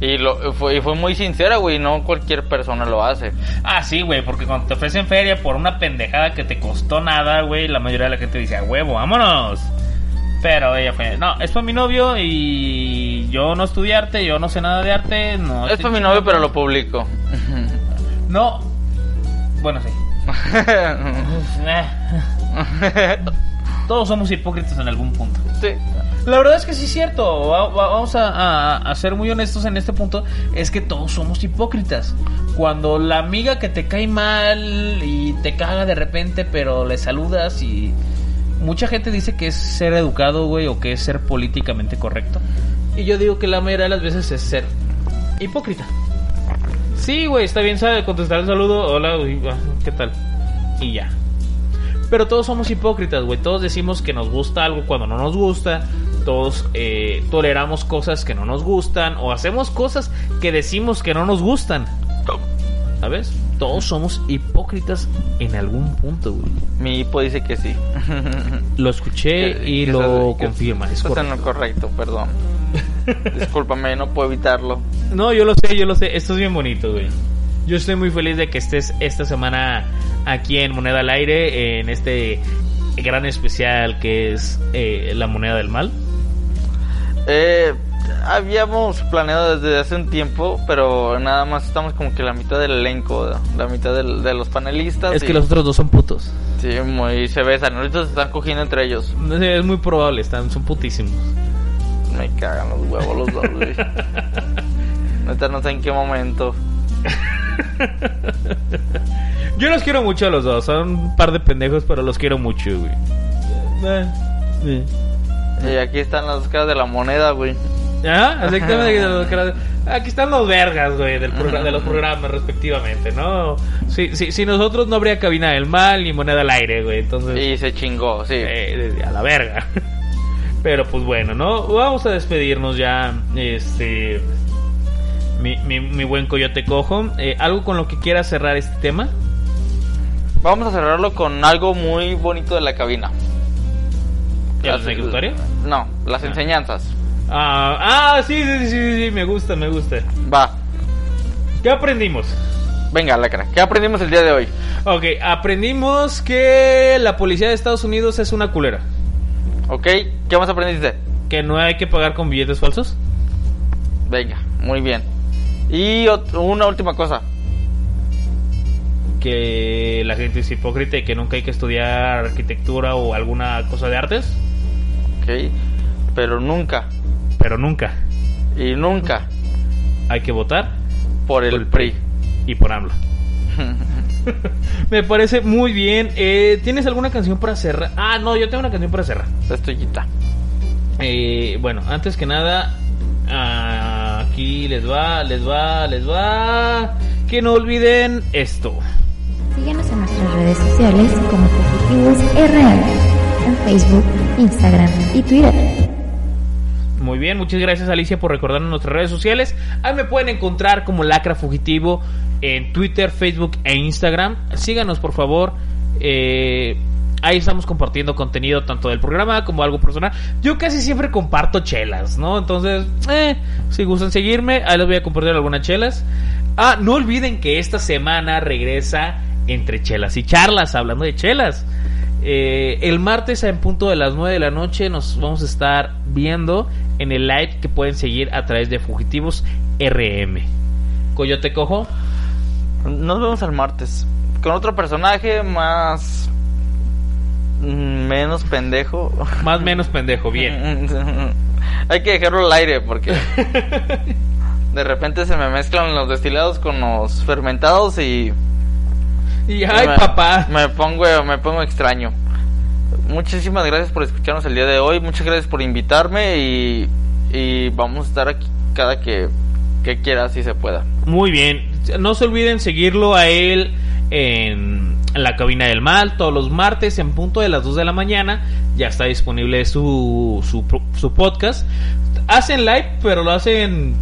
Y, lo, fue, y fue muy sincera, güey. No cualquier persona lo hace. Ah, sí, güey, porque cuando te ofrecen feria por una pendejada que te costó nada, güey, la mayoría de la gente dice, a huevo, vámonos. Pero ella fue, no, es para mi novio y yo no estudié arte, yo no sé nada de arte, no. Es para mi novio, chingando". pero lo publico. No. Bueno, sí. Todos somos hipócritas en algún punto. sí. La verdad es que sí es cierto. Va- va- vamos a, a- a ser muy honestos en este punto. Es que todos somos hipócritas. Cuando la amiga que te cae mal y te caga de repente, pero le saludas y... Mucha gente dice que es ser educado, güey, o que es ser políticamente correcto. Y yo digo que la mayoría de las veces es ser hipócrita. Sí, güey, está bien, sabe contestar el saludo. Hola, güey, ¿qué tal? Y ya. Pero todos somos hipócritas, güey. Todos decimos que nos gusta algo cuando no nos gusta. Todos eh, toleramos cosas que no nos gustan. O hacemos cosas que decimos que no nos gustan. ¿Sabes? Todos somos hipócritas en algún punto, güey. Mi hipo dice que sí. Lo escuché Que- y que lo que confirma. Es estás en correcto. lo correcto, perdón. Discúlpame, no puedo evitarlo. No, yo lo sé, yo lo sé. Esto es bien bonito, güey. Yo estoy muy feliz de que estés esta semana aquí en Moneda al Aire, en este gran especial que es eh, la moneda del mal. Eh, habíamos planeado desde hace un tiempo, pero nada más estamos como que la mitad del elenco, la mitad del- de los panelistas. Es y- que los otros dos son putos. Sí, muy se besan. Ahorita se están cogiendo entre ellos. Es muy probable, están, son putísimos. Me cagan los huevos los dos, no sé en qué momento. Yo los quiero mucho a los dos, son un par de pendejos, pero los quiero mucho, güey. Eh, eh. Y aquí están las caras de la moneda, güey. Exactamente. creadores. Aquí están los vergas, güey, del programa, de los programas respectivamente, ¿no? Si, si, si nosotros no habría cabina del mal ni moneda al aire, güey. Entonces, Y se chingó, sí. eh, a la verga. Pero pues bueno, ¿no? Vamos a despedirnos ya. Este. Mi, mi, mi buen coyote cojo. Eh, ¿Algo con lo que quiera cerrar este tema? Vamos a cerrarlo con algo muy bonito de la cabina. ¿El Las- anecdotario? No, las enseñanzas. Ah, ah sí, sí, sí, sí, sí, me gusta, me gusta. Va, ¿Qué aprendimos? venga, lacra. ¿Qué aprendimos el día de hoy? Ok, aprendimos que la policía de Estados Unidos es una culera. ¿Ok? ¿Qué más aprendiste? Que no hay que pagar con billetes falsos. Venga, muy bien. Y una última cosa. Que la gente es hipócrita y que nunca hay que estudiar arquitectura o alguna cosa de artes. ¿Ok? Pero nunca, Pero nunca y nunca, hay que votar por el PRI. y por AMLO. Me parece muy bien. Eh, ¿Tienes alguna canción para cerrar? Ah, no, yo tengo una canción para cerrar. Es tuyita. Eh, bueno, antes que nada, ah, aquí les va, les va, les va. Que no olviden esto. Síguenos en nuestras redes sociales como Fugitivos RL, en Facebook, Instagram y Twitter. Muy bien, muchas gracias Alicia por recordarnos nuestras redes sociales. Ahí me pueden encontrar como Lacra Fugitivo en Twitter, Facebook e Instagram. Síganos por favor. Eh, ahí estamos compartiendo contenido tanto del programa como algo personal. Yo casi siempre comparto chelas, ¿no? Entonces, eh, si gustan seguirme, ahí les voy a compartir algunas chelas. Ah, no olviden que esta semana regresa entre chelas y charlas, hablando de chelas. Eh, el martes en punto de las 9 de la noche nos vamos a estar viendo en el live que pueden seguir a través de Fugitivos RM. Coyote Cojo, Nos vemos el martes. Con otro personaje más. Menos pendejo. más menos pendejo, bien. Hay que dejarlo al aire porque. De repente se me mezclan los destilados con los fermentados y. Y ay, me, papá. Me pongo, me pongo extraño. Muchísimas gracias por escucharnos el día de hoy. Muchas gracias por invitarme y, y vamos a estar aquí cada que, que quiera, si se pueda. Muy bien. No se olviden seguirlo a él en la cabina del mal todos los martes en punto de las 2 de la mañana. Ya está disponible su, su, su podcast. Hacen live, pero lo hacen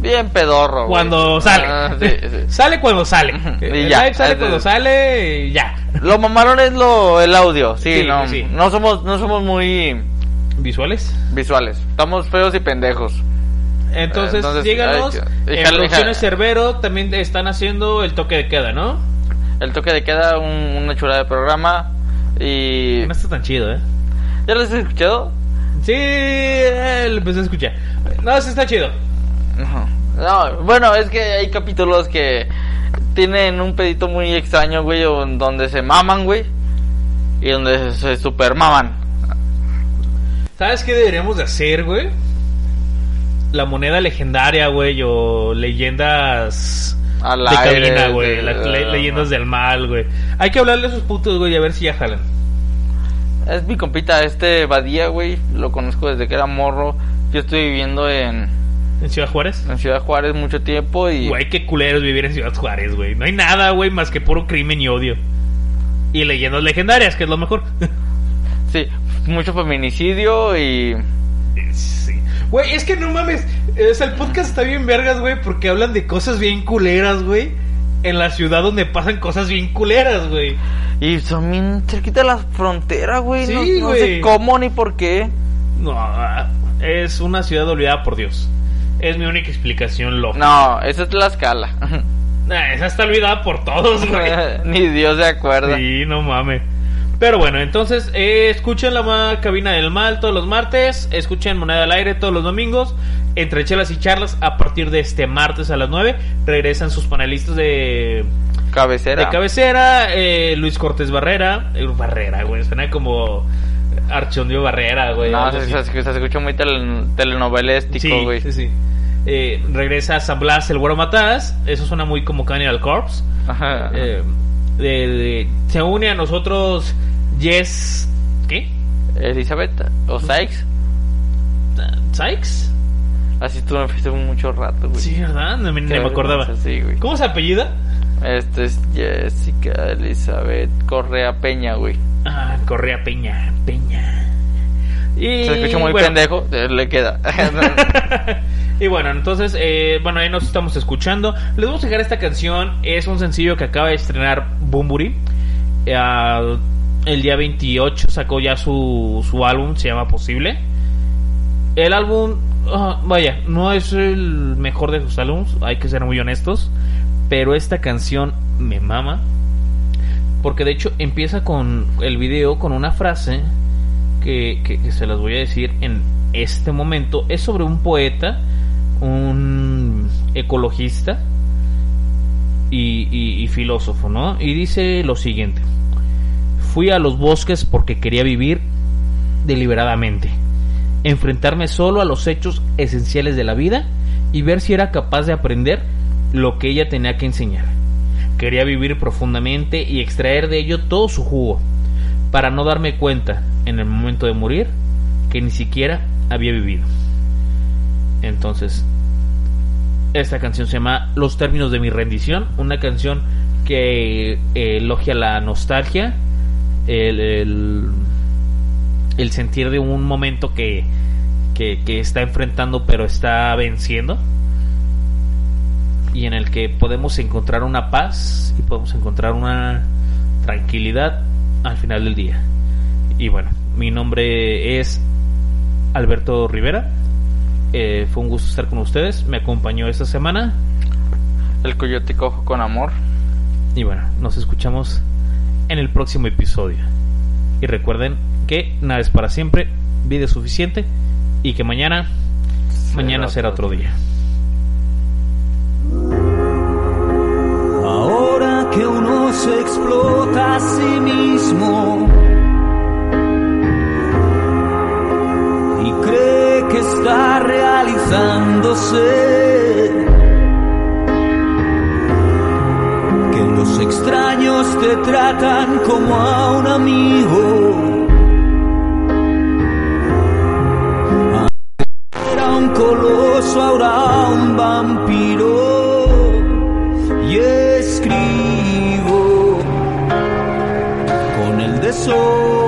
Bien pedorro. güey. cuando sale. Ah, sí, sí. Sale cuando sale. Y El ya. live sale Es- cuando sale y ya. Lo mamalón es lo, el audio, sí, Sí, no, no somos, no somos muy ¿Visuales? visuales, estamos feos y pendejos. Entonces, Entonces, síganos. ay, en Producciones. Cerbero también están haciendo el toque de queda, ¿no? El toque de queda, un- una chulada de programa y... No está tan chido, ¿eh? ¿Ya lo has escuchado? Sí, lo empecé a escuchar. No, sí está chido. No, bueno, es que hay capítulos que tienen un pedito muy extraño, güey, donde se maman, güey, y donde se, se super maman. ¿Sabes qué deberíamos de hacer, güey? La moneda legendaria, güey, o leyendas Al de aire, cabina, güey. de- la- le- de- leyendas del mal, güey. Hay que hablarle a esos putos, güey, a ver si ya jalan. Es mi compita, este Badía, güey, lo conozco desde que era morro. Yo estoy viviendo en, ¿En Ciudad Juárez? en Ciudad Juárez mucho tiempo y... Güey, qué culero es vivir en Ciudad Juárez, güey. No hay nada, güey, más que puro crimen y odio. Y leyendas legendarias, que es lo mejor. Sí, mucho feminicidio y... Sí. Güey, es que no mames. O sea, el podcast está bien vergas, güey, porque hablan de cosas bien culeras, güey. En la ciudad donde pasan cosas bien culeras, güey. Y son bien cerquita de la frontera, güey. Sí, no, no güey. sé cómo ni por qué. No, es una ciudad olvidada por Dios. Es mi única explicación lógica. No, esa es la escala. Nah, esa está olvidada por todos, güey. ni Dios se acuerda. Sí, no mames. Pero bueno, entonces eh, escuchen la cabina del mal todos los martes, escuchen Moneda al Aire todos los domingos, entre chelas y charlas a partir de este martes a las 9 regresan sus panelistas de, Cabecera. de cabecera, eh, Luis Cortés Barrera, eh, Barrera, güey, suena como Archondio Barrera, güey. no, se, se- se escucha muy tele- telenovelístico, Sí, güey. sí, sí. Eh, regresa San Blas, el Güero Mataz, eso suena muy como Cannibal Corpse. Ajá. Eh, de- de- se une a nosotros Jess. ¿Qué? Elizabeth o Sykes. ¿Sykes? Así estuvo en Facebook mucho rato, güey. Sí, ¿verdad? No me, ni Qué me acordaba. vergüenza, Sí, güey. ¿Cómo se apellida? Este es Jessica Elizabeth Correa Peña, güey. Ah, Correa Peña, Peña. Y, Se escucha muy bueno, pendejo, eh, le queda. y bueno, entonces, eh, bueno, ahí nos estamos escuchando. Les vamos a dejar esta canción. Es un sencillo que acaba de estrenar Bumburi. Ah, el día 28 sacó ya su, su álbum, se llama Posible. El álbum, ah, vaya, no es el mejor de sus álbumes, hay que ser muy honestos. Pero esta canción me mama. Porque de hecho empieza con el video con una frase que, que- se las voy a decir en este momento. Es sobre un poeta, un ecologista y, y- y filósofo, ¿no? Y dice lo siguiente. Fui a los bosques porque quería vivir deliberadamente. Enfrentarme solo a los hechos esenciales de la vida y ver si era capaz de aprender lo que ella tenía que enseñar. Quería vivir profundamente y extraer de ello todo su jugo, para no darme cuenta en el momento de morir que ni siquiera había vivido. Entonces, esta canción se llama Los términos de mi rendición, una canción que eh, elogia la nostalgia, el, el, el sentir de un momento que, que, que está enfrentando pero está venciendo y en el que podemos encontrar una paz y podemos encontrar una tranquilidad al final del día. Y bueno, mi nombre es Alberto Rivera. Eh, fue un gusto estar con ustedes. Me acompañó esta semana. El coyote cojo con amor. Y bueno, nos escuchamos en el próximo episodio. Y recuerden que nada es para siempre, vida es suficiente y que mañana, mañana será otro día. Ahora que uno se explota a sí mismo y cree que está realizándose, los extraños te tratan como a un amigo. Era un coloso, ahora un vampiro y escribo con el desorden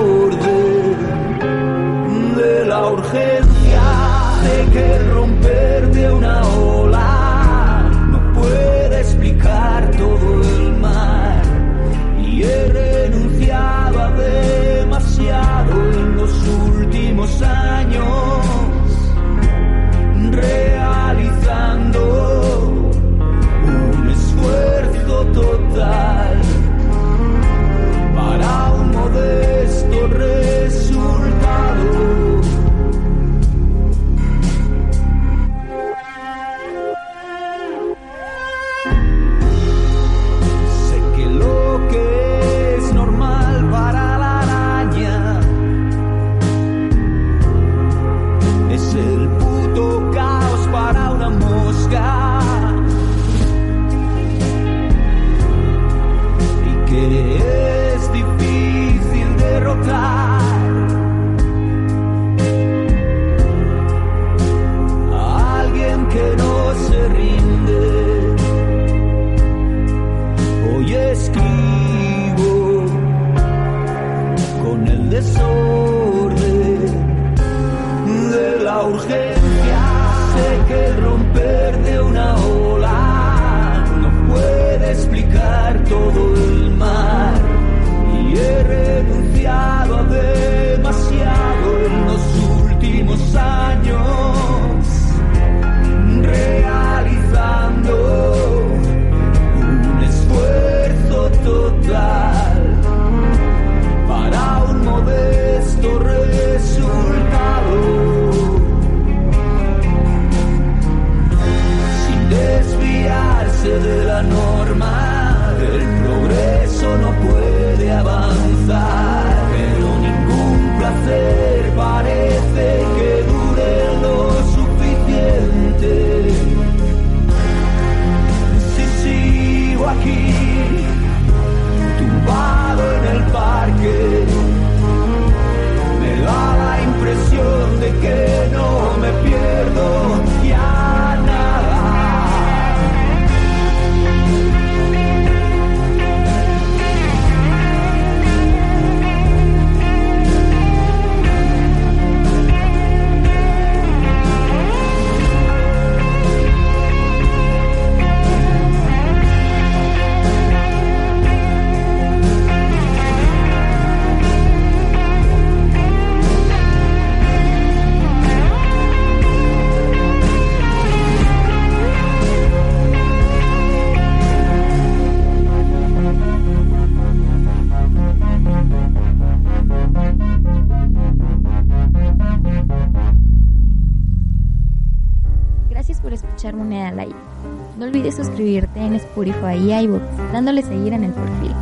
Spotify y iBooks, dándole seguir en el perfil.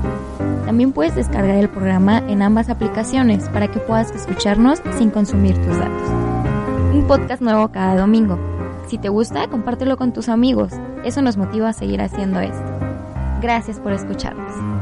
También puedes descargar el programa en ambas aplicaciones para que puedas escucharnos sin consumir tus datos. Un podcast nuevo cada domingo. Si te gusta, compártelo con tus amigos. Eso nos motiva a seguir haciendo esto. Gracias por escucharnos.